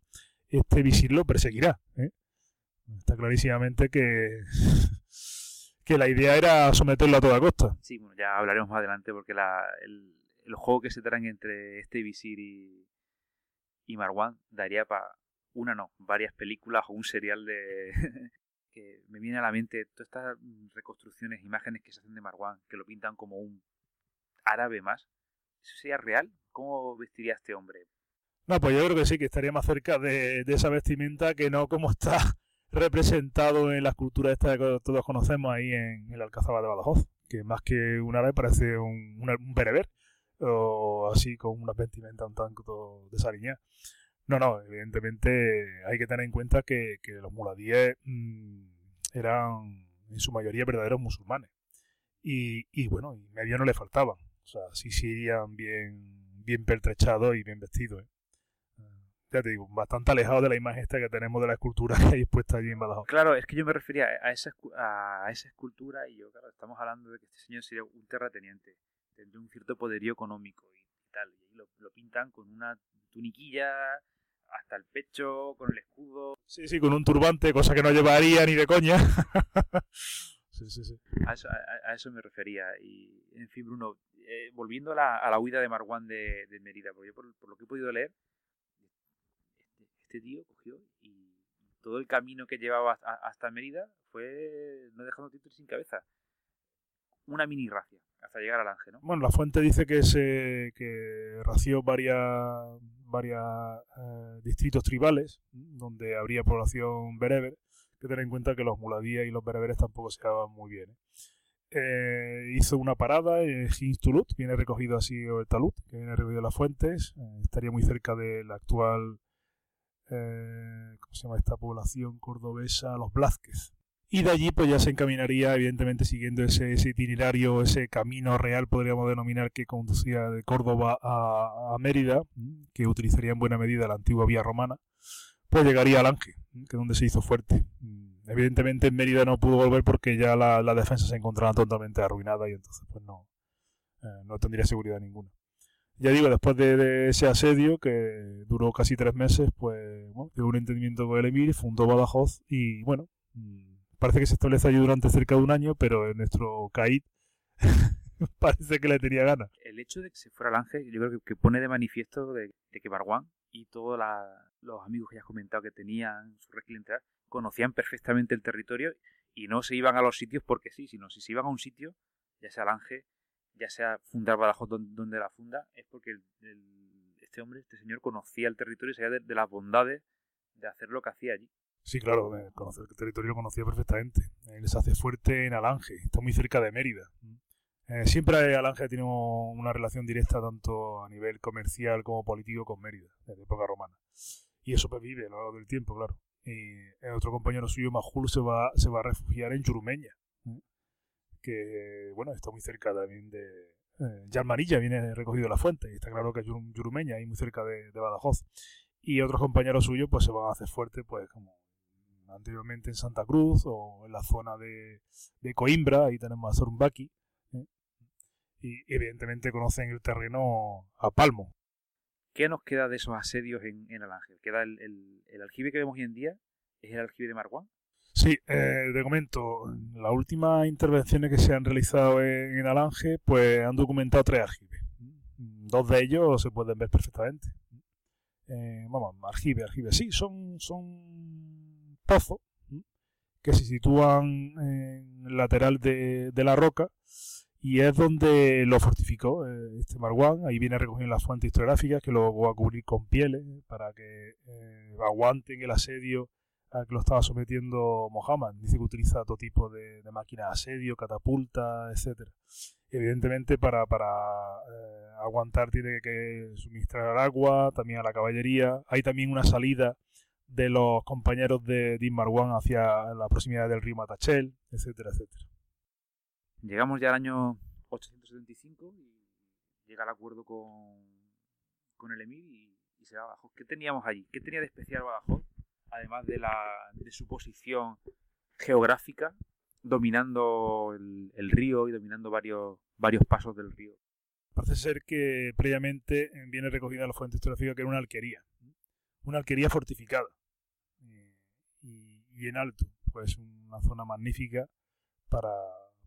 Speaker 4: este visir lo perseguirá. ¿eh? Está clarísimamente que, que la idea era someterlo a toda costa.
Speaker 3: Sí, bueno, ya hablaremos más adelante porque la, el, el, juego que se traen entre este visir y, y Marwan daría para una no, varias películas o un serial de, que me viene a la mente todas estas reconstrucciones, imágenes que se hacen de Marwan, que lo pintan como un árabe más. ¿Eso sería real? ¿Cómo vestiría este hombre?
Speaker 4: No, pues yo creo que sí, que estaría más cerca de, esa vestimenta que no como está representado en la escultura esta que todos conocemos ahí en el Alcazaba de Badajoz, que más que un árabe parece un, un, bereber, o así con una vestimenta un tanto desaliñada. No, no, evidentemente hay que tener en cuenta que, los muladíes mm, eran en su mayoría verdaderos musulmanes. Y, y bueno, y medio no le faltaban. O sea, sí, sí bien, bien pertrechados y bien vestidos. ¿eh? ya te digo, bastante alejado de la imagen esta que tenemos de la escultura que hay expuesta allí en Badajoz.
Speaker 3: Claro, es que yo me refería a esa, a esa escultura y yo, claro, estamos hablando de que este señor sería un terrateniente, tendría un cierto poderío económico y tal, y lo, lo pintan con una tuniquilla hasta el pecho, con el escudo.
Speaker 4: Sí, sí, con un turbante, cosa que no llevaría ni de coña. sí, sí, sí.
Speaker 3: A eso, a, eso, me refería. Y, en fin, Bruno, eh, volviendo a la, a la, huida de Marwan de, de Mérida, porque yo por, por, lo que he podido leer, este, este, tío cogió y todo el camino que llevaba hasta, hasta Mérida fue no dejando títulos sin cabeza. Una mini racia hasta llegar al Ángel, ¿no?
Speaker 4: Bueno, la fuente dice que se que ració varias varios eh, distritos tribales donde habría población bereber, que tener en cuenta que los muladíes y los bereberes tampoco se llevaban muy bien. ¿eh? Eh, hizo una parada en Tulut, viene recogido así el talud, que viene recogido en las fuentes, estaría muy cerca de la actual, ¿cómo se llama esta población cordobesa? Los Blázquez, y de allí pues ya se encaminaría evidentemente siguiendo ese, itinerario, ese camino real podríamos denominar que conducía de Córdoba a, Mérida, que utilizaría en buena medida la antigua vía romana, pues llegaría al Ángel, que es donde se hizo fuerte. Evidentemente en Mérida no pudo volver porque ya la, defensa se encontraba totalmente arruinada y entonces pues no, eh, no tendría seguridad ninguna. Ya digo, después de, ese asedio, que duró casi tres meses, pues bueno, un entendimiento con el emir, fundó Badajoz y bueno, parece que se establece allí durante cerca de un año, pero en nuestro CAID parece que le tenía ganas.
Speaker 3: El hecho de que se fuera al Ángel, yo creo que, pone de manifiesto de, que Marwan y todos los amigos que ya has comentado que tenían su red conocían perfectamente el territorio y no se iban a los sitios porque sí, sino si se iban a un sitio, ya sea al Ángel, ya sea fundar Badajoz donde, la funda, es porque este hombre, este señor, conocía el territorio y sabía de, las bondades de hacer lo que hacía allí.
Speaker 4: Sí, claro, conocer el territorio lo conocía perfectamente. Él se hace fuerte en Alange, está muy cerca de Mérida. Eh, siempre Alange tenido una relación directa tanto a nivel comercial como político con Mérida, desde época romana. Y eso pues vive a lo largo del tiempo, claro. Y otro compañero suyo, Majul, se va, se va a refugiar en Churumeña, que bueno, está muy cerca también de... Eh, Yarmanilla viene recogido la fuente, y está claro que es Yurumeña, ahí muy cerca de, Badajoz. Y otros compañeros suyos pues se van a hacer fuerte, pues como anteriormente en Santa Cruz o en la zona de, Coimbra, ahí tenemos a Zorumbaki. ¿eh? Y evidentemente conocen el terreno a palmo.
Speaker 3: ¿Qué nos queda de esos asedios en, en Alange? ¿Queda el, el, aljibe que vemos hoy en día? ¿Es el aljibe de Marguán?
Speaker 4: Sí, eh, de momento, las últimas intervenciones que se han realizado en, Alange, pues han documentado tres aljibes. Dos de ellos se pueden ver perfectamente. Eh, vamos, aljibe, aljibe. Sí, son, son pozos que se sitúan en el lateral de, la roca y es donde lo fortificó eh, este Marwan. Ahí viene recogiendo las fuentes historiográficas que luego va a cubrir con pieles para que aguanten el asedio al que lo estaba sometiendo Mohammed. Dice que utiliza todo tipo de, máquinas de asedio, catapulta, etcétera. Evidentemente para, para eh, aguantar tiene que suministrar agua, también a la caballería. Hay también una salida de los compañeros de Din Marwan hacia la proximidad del río Matachel, etcétera, etcétera.
Speaker 3: Llegamos ya al año 875 y llega el acuerdo con, con el emir y, y se va abajo. ¿Qué teníamos allí? ¿Qué tenía de especial Badajoz? además de, la, de su posición geográfica, dominando el, río y dominando varios, varios pasos del río.
Speaker 4: Parece ser que previamente viene recogida la fuente historiográfica que era una alquería, una alquería fortificada y, en alto, pues una zona magnífica para,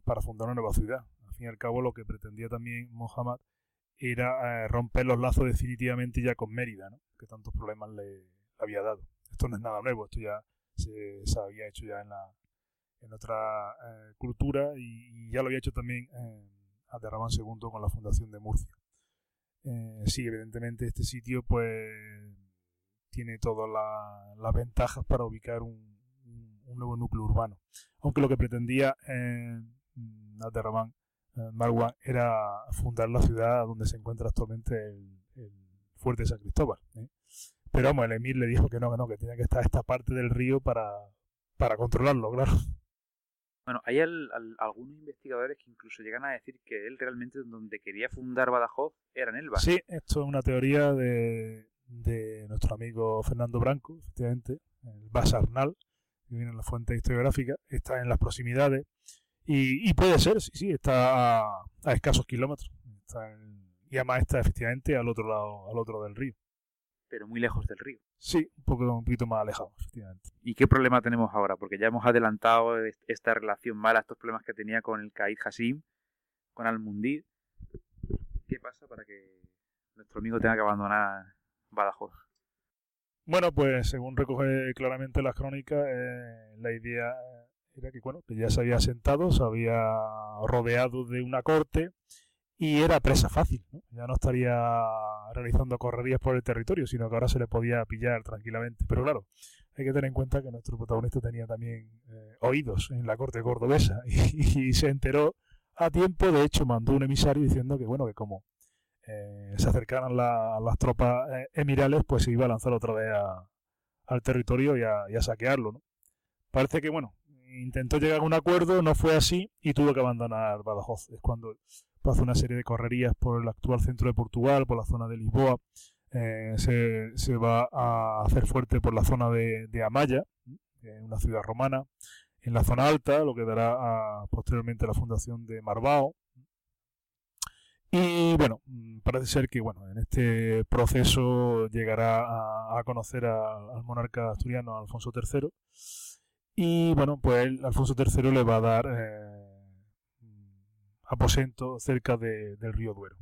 Speaker 4: para, fundar una nueva ciudad. Al fin y al cabo lo que pretendía también Mohammed era eh, romper los lazos definitivamente ya con Mérida, que tantos problemas le había dado. Esto no es nada nuevo, esto ya se, había hecho ya en, la, en otra eh, cultura y, ya lo había hecho también en Aterramán II con la fundación de Murcia. Eh, sí, evidentemente este sitio pues tiene todas las ventajas para ubicar un, nuevo núcleo urbano. Aunque lo que pretendía eh, Aterramán Marwan era fundar la ciudad donde se encuentra actualmente el, el fuerte de San Cristóbal. Pero vamos, el Emir le dijo que no, que no, que tenía que estar esta parte del río para, para controlarlo, claro.
Speaker 3: Bueno, hay algunos investigadores que incluso llegan a decir que él realmente donde quería fundar Badajoz era en Elba.
Speaker 4: Sí, esto es una teoría de, de nuestro amigo Fernando Branco, efectivamente, el Basarnal, que viene en la fuente historiográfica, está en las proximidades y, y puede ser, sí, sí, está a, a escasos kilómetros. Está y además está efectivamente al otro lado, al otro del río
Speaker 3: pero muy lejos del río.
Speaker 4: Sí, un, poco, un poquito más alejado, efectivamente.
Speaker 3: ¿Y qué problema tenemos ahora? Porque ya hemos adelantado esta relación mala, estos problemas que tenía con el Caid Hasim, con Al-Mundid. ¿Qué pasa para que nuestro amigo tenga que abandonar Badajoz?
Speaker 4: Bueno, pues según recoge claramente las crónicas, eh, la idea era que, bueno, que ya se había sentado, se había rodeado de una corte y era presa fácil. Ya no estaría realizando correrías por el territorio, sino que ahora se le podía pillar tranquilamente. Pero claro, hay que tener en cuenta que nuestro protagonista tenía también eh, oídos en la corte cordobesa y, se enteró a tiempo. De hecho, mandó un emisario diciendo que, bueno, que como eh, se acercaran las tropas eh, emirales, pues se iba a lanzar otra vez al territorio y a, saquearlo. Parece que, bueno, intentó llegar a un acuerdo, no fue así y tuvo que abandonar Badajoz. Es cuando hace una serie de correrías por el actual centro de Portugal, por la zona de Lisboa. Eh, se, va a hacer fuerte por la zona de, Amaya, una ciudad romana. En la zona alta, lo que dará a, posteriormente la fundación de Marbao. Y bueno, mm, parece ser que bueno, en este proceso llegará a, conocer al monarca asturiano Alfonso III. Y bueno, pues Alfonso III le va a dar eh, aposento cerca de, del río Duero.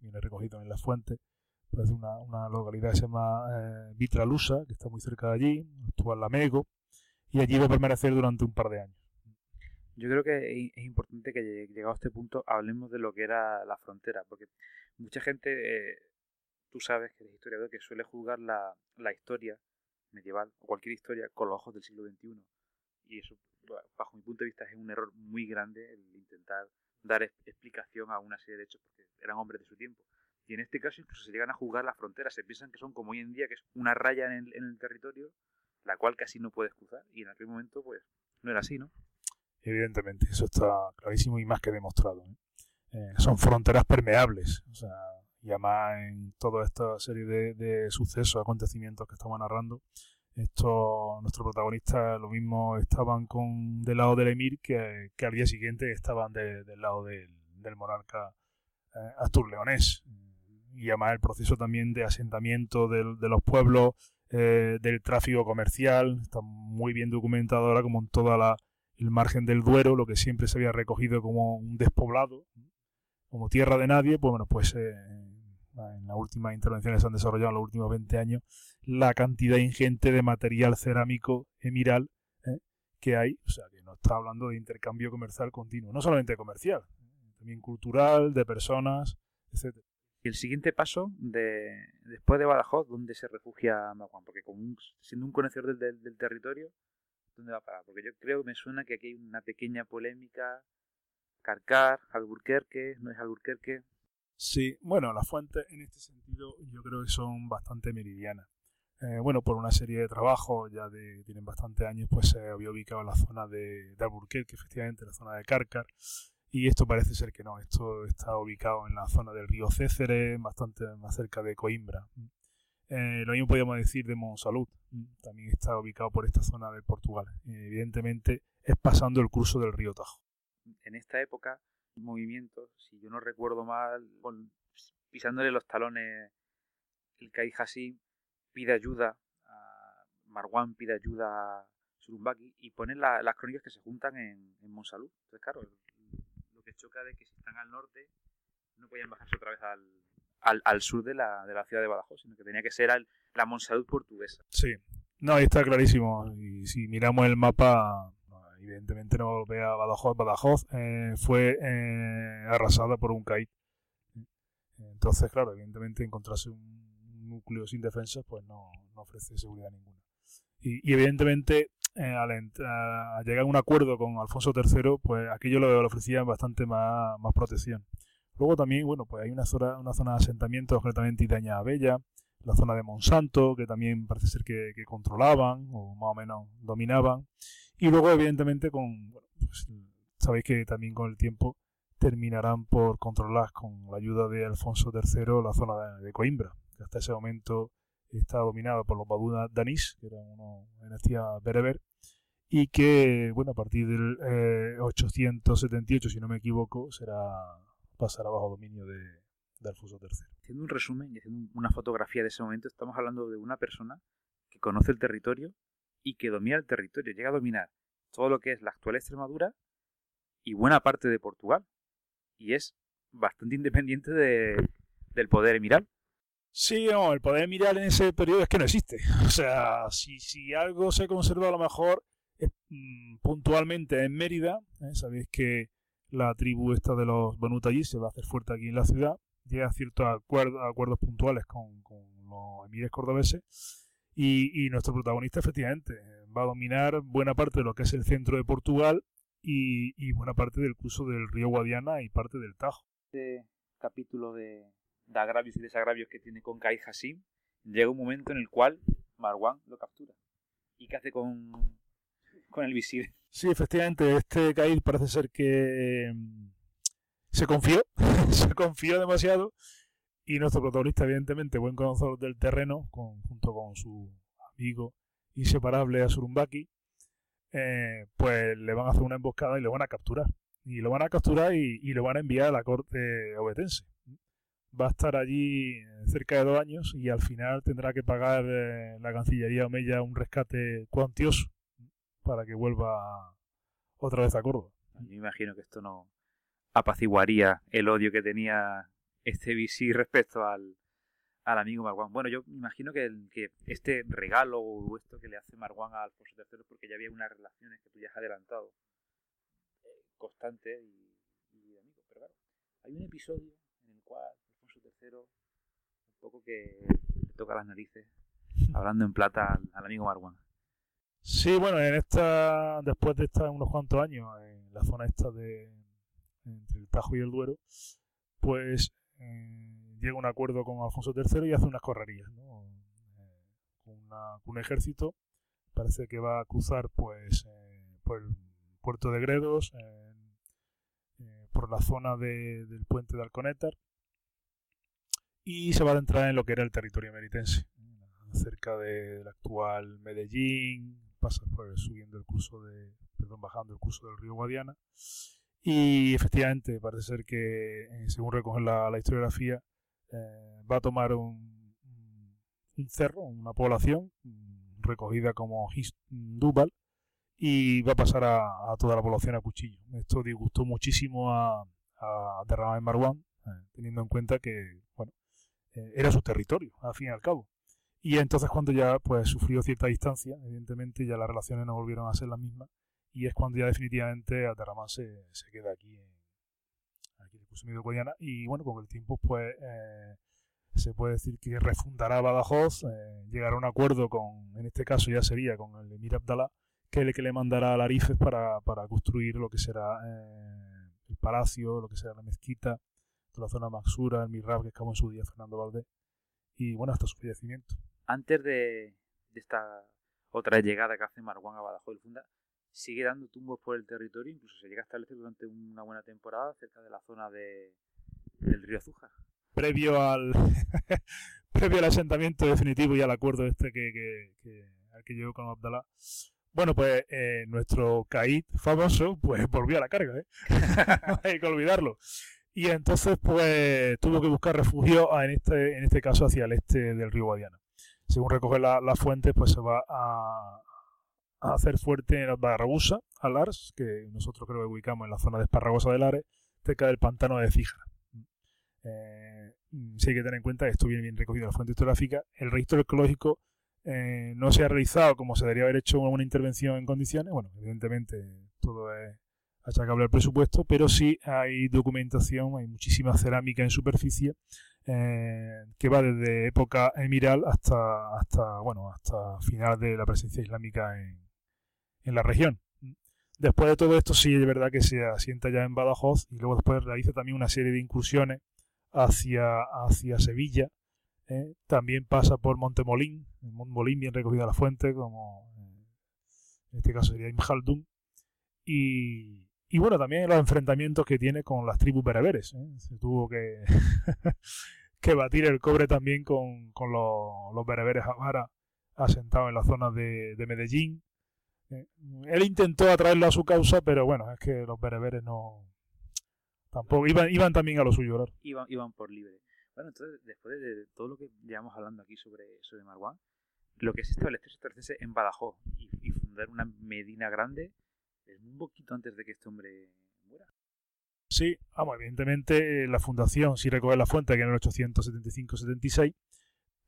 Speaker 4: Viene recogido en la fuente. Es una, una localidad que se llama eh, Vitralusa, que está muy cerca de allí, actual Lamego, y allí va a permanecer durante un par de años.
Speaker 3: Yo creo que es importante que llegado a este punto hablemos de lo que era la frontera, porque mucha gente, eh, tú sabes que eres historiador, que suele juzgar la, la historia medieval o cualquier historia con los ojos del siglo XXI. Y eso, bajo mi punto de vista, es un error muy grande el intentar dar explicación a una serie de hechos porque eran hombres de su tiempo. Y en este caso incluso se llegan a juzgar las fronteras, se piensan que son como hoy en día, que es una raya en el, en el territorio, la cual casi no puedes cruzar. Y en aquel momento, pues, no era así, ¿no?
Speaker 4: Evidentemente, eso está clarísimo y más que demostrado. ¿eh? Eh, son fronteras permeables, o sea, y además en toda esta serie de, de sucesos, acontecimientos que estamos narrando, estos, nuestros protagonistas lo mismo estaban con del lado del emir que, que al día siguiente estaban del lado del, del monarca eh, astur-leonés. Y además el proceso también de asentamiento del, de los pueblos, eh, del tráfico comercial, está muy bien documentado ahora como en toda la el margen del Duero, lo que siempre se había recogido como un despoblado, como tierra de nadie, pues bueno, pues eh, en las últimas intervenciones se han desarrollado en los últimos 20 años la cantidad ingente de material cerámico emiral ¿eh? que hay, o sea, que no está hablando de intercambio comercial continuo, no solamente comercial, también cultural, de personas, etc.
Speaker 3: Y el siguiente paso, de después de Badajoz, ¿dónde se refugia Maguán? Porque como siendo un conocedor del, territorio, ¿dónde va a parar? Porque yo creo que me suena que aquí hay una pequeña polémica. Carcar, Alburquerque, no es Alburquerque.
Speaker 4: Sí, bueno, las fuentes en este sentido yo creo que son bastante meridianas. Eh, bueno, por una serie de trabajos, ya de, tienen bastante años, pues se había ubicado en la zona de, Alburquerque, efectivamente, la zona de Cárcar, y esto parece ser que no, esto está ubicado en la zona del río Céceres, bastante más cerca de Coimbra. Eh, lo mismo podríamos decir de Monsalud, también está ubicado por esta zona de Portugal. evidentemente es pasando el curso del río Tajo.
Speaker 3: En esta época, movimientos, si yo no recuerdo mal, pisándole los talones el Kai pide ayuda a Marwan, pide ayuda a Surumbaki y pone las crónicas que se juntan en, en Monsalud. Entonces, claro, lo que choca de que si están al norte no podían bajarse otra vez al, al, sur de la, de la, ciudad de Badajoz, sino que tenía que ser al, la Monsalud portuguesa.
Speaker 4: Sí, no, ahí está clarísimo. Y si miramos el mapa, evidentemente no ve a Badajoz. Badajoz eh, fue eh, arrasada por un CAID. Entonces, claro, evidentemente encontrarse un núcleo sin defensa, pues no, no ofrece seguridad ninguna. Y, evidentemente, eh, al, llegar a un acuerdo con Alfonso III, pues aquello le, ofrecía bastante más, más protección. Luego también, bueno, pues hay una zona, una zona de asentamiento, concretamente Itaña Bella, la zona de Monsanto, que también parece ser que, controlaban o más o menos dominaban. Y luego, evidentemente, con, pues, sabéis que también con el tiempo terminarán por controlar con la ayuda de Alfonso III la zona de, de Coimbra que hasta ese momento estaba dominado por los Baduna Danis, que eran una dinastía bereber, y que, bueno, a partir del eh, 878, si no me equivoco, será pasará bajo dominio de, de Alfonso III.
Speaker 3: Haciendo un resumen y haciendo una fotografía de ese momento, estamos hablando de una persona que conoce el territorio y que domina el territorio, llega a dominar todo lo que es la actual Extremadura y buena parte de Portugal. Y es bastante independiente de, del poder emiral.
Speaker 4: Sí, no, el poder mirar en ese periodo es que no existe. O sea, si, si algo se conserva a lo mejor es, mm, puntualmente en Mérida, ¿eh? sabéis que la tribu esta de los allí se va a hacer fuerte aquí en la ciudad, llega a ciertos acuerdos, acuerdos puntuales con, los emires cordobeses y, nuestro protagonista efectivamente va a dominar buena parte de lo que es el centro de Portugal y, y buena parte del curso del río Guadiana y parte del Tajo.
Speaker 3: Este capítulo de, de agravios y desagravios que tiene con Kai Hassim, llega un momento en el cual Marwan lo captura. ¿Y qué hace con, con el visir?
Speaker 4: Sí, efectivamente, este Kai parece ser que mm, se confió, se confió demasiado y nuestro protagonista, evidentemente, buen conocedor del terreno, con, junto con su amigo inseparable a Surumbaki, eh, pues le van a hacer una emboscada y lo van a capturar. Y lo van a capturar y, y lo van a enviar a la corte obetense va a estar allí cerca de dos años y al final tendrá que pagar eh, la Cancillería Omeya un rescate cuantioso para que vuelva otra vez a Córdoba.
Speaker 3: Yo me imagino que esto no apaciguaría el odio que tenía este visir respecto al, al amigo Marwan. Bueno, yo me imagino que, el, que este regalo o esto que le hace Marwan a Alfonso III porque ya había unas relaciones que tú ya has adelantado eh, constante y, y amigo. Pero claro, hay un episodio en el cual Alfonso III, un poco que le toca las narices, hablando en plata al, al amigo Marwan.
Speaker 4: Sí, bueno, en esta, después de estar unos cuantos años en la zona esta de entre el Tajo y el Duero, pues eh, llega un acuerdo con Alfonso III y hace unas correrías, ¿no? Eh, un ejército, parece que va a cruzar, pues, eh, por el puerto de Gredos, eh, por la zona de- del puente de Alconétar, y se va a adentrar en lo que era el territorio meritense, cerca de- del actual Medellín, pasa pues, subiendo el curso de, perdón, bajando el curso del río Guadiana, y efectivamente parece ser que, eh, según recoge la, la historiografía, eh, va a tomar un, un- cerro, una población mm, recogida como Histúbal, y va a pasar a, a toda la población a cuchillo. Esto disgustó muchísimo a, a Derramar Marwan, eh, teniendo en cuenta que, bueno, era su territorio, al fin y al cabo. Y entonces cuando ya pues sufrió cierta distancia, evidentemente ya las relaciones no volvieron a ser las mismas y es cuando ya definitivamente Atarramán se, se queda aquí en, aquí en el curso medio y bueno, con el tiempo pues eh, se puede decir que refundará Badajoz, eh, llegará a un acuerdo con, en este caso ya sería con el emir Abdalá, que es el que le mandará a Larifes para, para construir lo que será eh, el palacio, lo que será la mezquita, toda la zona Maxura, el Mihrab que acabó en su día Fernando Valdés y bueno, hasta su fallecimiento.
Speaker 3: Antes de, de esta otra llegada que hace Marwan a Badajoz y funda, sigue dando tumbos por el territorio, incluso se llega a establecer durante una buena temporada cerca de la zona de, del río Azújar.
Speaker 4: previo al previo al asentamiento definitivo y al acuerdo este que, que, que- al que llegó con Abdalá. Bueno, pues eh, nuestro Caid famoso, pues volvió a la carga, ¿eh? Hay que olvidarlo. Y entonces, pues, tuvo que buscar refugio en este, en este caso hacia el este del río Guadiana. Según recoge la- las fuentes, pues se va a, a hacer fuerte en Barragusa, Alars, que nosotros creo que ubicamos en la zona de Esparragosa de Lares, cerca del pantano de Cíjara. Eh, sí hay que tener en cuenta que esto viene bien recogido en la fuente historiográfica. El registro arqueológico eh, no se ha realizado como se debería haber hecho una intervención en condiciones. Bueno, evidentemente todo es achacable al presupuesto, pero sí hay documentación, hay muchísima cerámica en superficie eh, que va desde época emiral hasta, hasta, bueno, hasta final de la presencia islámica en, en la región. Después de todo esto, sí es verdad que se asienta ya en Badajoz y luego después realiza también una serie de incursiones hacia, hacia Sevilla. ¿eh? También pasa por Montemolín, en Montmolín, bien recogida la fuente, como eh, en este caso sería Imhaldun. Y, y bueno, también los enfrentamientos que tiene con las tribus bereberes. ¿eh? Se tuvo que, que batir el cobre también con, con los, los bereberes Javara asentados en la zona de, de Medellín. Eh, Él intentó atraerlo a su causa, pero bueno, es que los bereberes no. Tampoco. Iban, iban también a lo suyo, claro.
Speaker 3: Iban, iban por libre. Bueno, entonces, después de todo lo que llevamos hablando aquí sobre, sobre Marwan, lo que es establecerse, establecerse en Badajoz y, y fundar una Medina grande es un poquito antes de que este hombre muera.
Speaker 4: Sí, vamos, evidentemente eh, la fundación sí recoge la fuente que en el 875-76,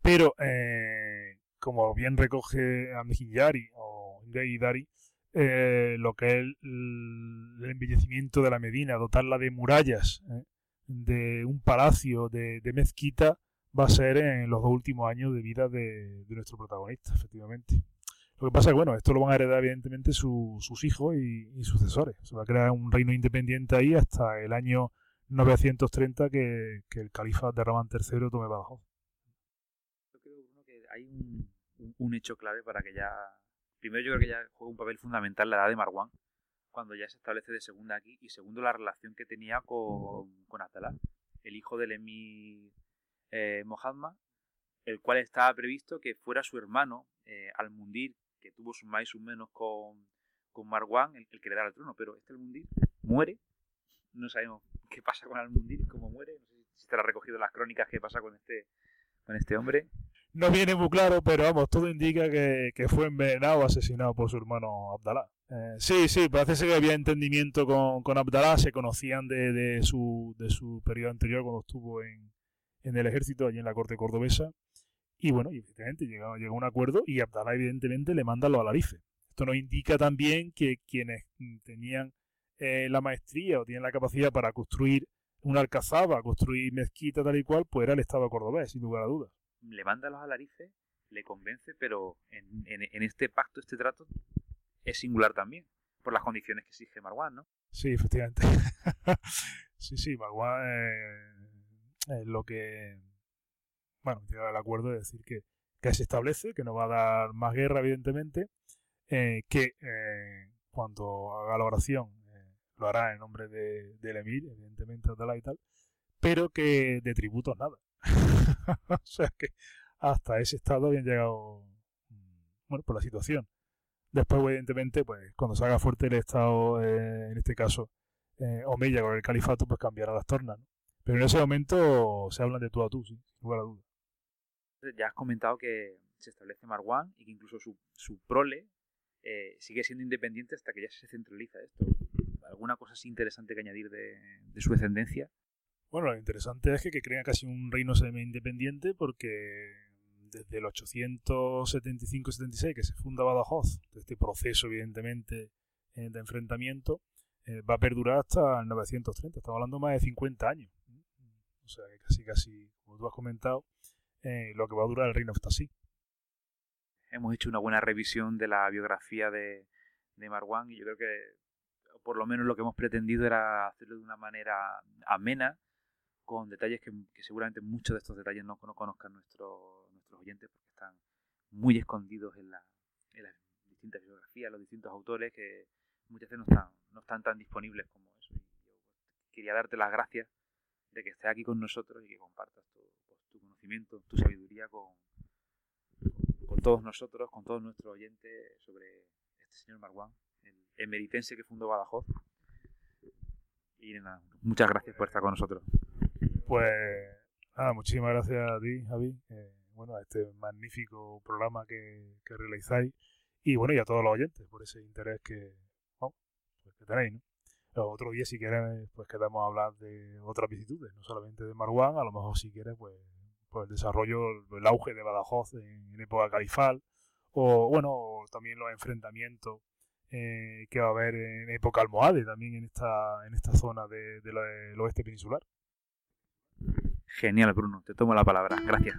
Speaker 4: pero eh, como bien recoge Amdijiyari o Dari, eh, lo que es el, el embellecimiento de la Medina, dotarla de murallas, eh, de un palacio, de, mezquita, va a ser en los dos últimos años de vida de nuestro protagonista, efectivamente. Lo que pasa es que, bueno, esto lo van a heredar evidentemente su, sus hijos y, sucesores. Se va a crear un reino independiente ahí hasta el año 930 que, el califa de Ramán III tome Badajoz.
Speaker 3: Yo creo, Bruno, que hay un, un, hecho clave para que ya... Primero yo creo que ya juega un papel fundamental la edad de Marwan, cuando ya se establece de segunda aquí, y segundo la relación que tenía con, con Abdalá, el hijo del emir eh, Mohammed, el cual estaba previsto que fuera su hermano, eh, Al-Mundir, que tuvo sus más y sus menos con, con Marwan, el, que le da el trono, pero este Al-Mundir muere. No sabemos qué pasa con Al-Mundir, cómo muere. No sé si estará recogido en las crónicas qué pasa con este, con este hombre.
Speaker 4: No viene muy claro, pero vamos, todo indica que, fue envenenado o asesinado por su hermano Abdalá. Eh, sí, sí, parece que había entendimiento con, con Abdalá, se conocían de, de, su, de su periodo anterior cuando estuvo en, en el ejército, allí en la corte cordobesa. Y bueno, y evidentemente llegó, llegó a un acuerdo y Abdalá evidentemente le manda los alarife. Esto nos indica también que quienes tenían eh, la maestría o tiene la capacidad para construir una alcazaba, construir mezquita tal y cual, pues era el Estado cordobés, sin lugar a dudas.
Speaker 3: Le manda los alarices, le convence, pero en, en, este pacto, este trato, es singular también, por las condiciones que exige Marwan, ¿no?
Speaker 4: Sí, efectivamente. sí, sí, Marwan es lo que, bueno, llega al acuerdo de decir que, que se establece, que no va a dar más guerra, evidentemente, eh, que eh, cuando haga la oración lo hará en nombre de, del emir, evidentemente, y tal, pero que de tributos nada. o sea que hasta ese estado habían llegado, mm, bueno, por la situación. Después, evidentemente, pues cuando se haga fuerte el Estado, eh, en este caso, eh, Omeya con el califato, pues cambiará las tornas. Pero en ese momento se hablan de tú a tú, sin lugar a duda.
Speaker 3: Ya has comentado que se establece Marwan y que incluso su, su prole eh, sigue siendo independiente hasta que ya se centraliza esto. ¿Alguna cosa así interesante que añadir de, su descendencia?
Speaker 4: Bueno, lo interesante es que, que crea casi un reino semi-independiente porque desde el 875-76 que se funda Badajoz, este proceso evidentemente eh, de enfrentamiento, eh, va a perdurar hasta el 930, estamos hablando más de 50 años. O sea, que casi, casi, como tú has comentado, eh, lo que va a durar el reino está así.
Speaker 3: Hemos hecho una buena revisión de la biografía de, de Marwan y yo creo que por lo menos lo que hemos pretendido era hacerlo de una manera amena, con detalles que, seguramente muchos de estos detalles no, conozcan nuestros nuestros oyentes porque están muy escondidos en, la, en las distintas biografías, los distintos autores que muchas veces no están, no están tan disponibles como eso. Quería darte las gracias de que estés aquí con nosotros y que compartas tu, tu conocimiento, tu sabiduría con, con todos nosotros, con todos nuestros oyentes sobre este señor Marwan emeritense que fundó Badajoz. Y nada, muchas gracias por estar con nosotros.
Speaker 4: Pues nada, muchísimas gracias a ti, Javi, eh, bueno, a este magnífico programa que, realizáis y bueno, y a todos los oyentes por ese interés que, pues tenéis, ¿no? Otro día, si quieres, pues quedamos a hablar de otras vicisitudes, no solamente de Marwan, a lo mejor si quieres, pues, el desarrollo, el auge de Badajoz en, época califal, o bueno, también los enfrentamientos eh, que va a haber en época almohade también en esta, en esta zona de, del oeste peninsular.
Speaker 3: Genial, Bruno, te tomo la palabra. Gracias.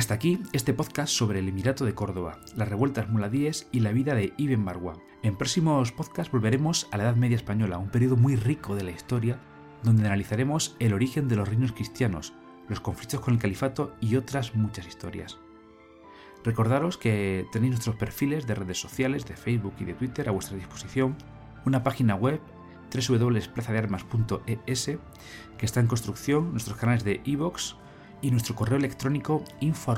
Speaker 3: Hasta aquí este podcast sobre el Emirato de Córdoba, las revueltas muladíes y la vida de Ibn Marwan. En próximos podcasts volveremos a la Edad Media Española, un periodo muy rico de la historia, donde analizaremos el origen de los reinos cristianos, los conflictos con el califato y otras muchas historias. Recordaros que tenéis nuestros perfiles de redes sociales, de Facebook y de Twitter a vuestra disposición, una página web www.plazadearmas.es que está en construcción, nuestros canales de iVoox, y nuestro correo electrónico info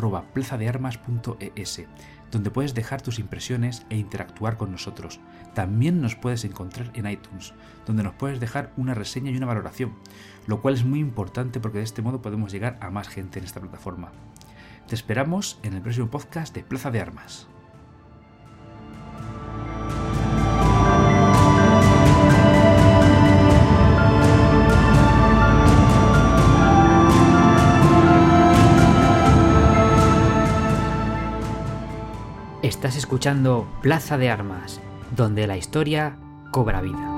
Speaker 3: donde puedes dejar tus impresiones e interactuar con nosotros. También nos puedes encontrar en iTunes, donde nos puedes dejar una reseña y una valoración, lo cual es muy importante porque de este modo podemos llegar a más gente en esta plataforma. Te esperamos en el próximo podcast de Plaza de Armas.
Speaker 1: Estás escuchando Plaza de Armas, donde la historia cobra vida.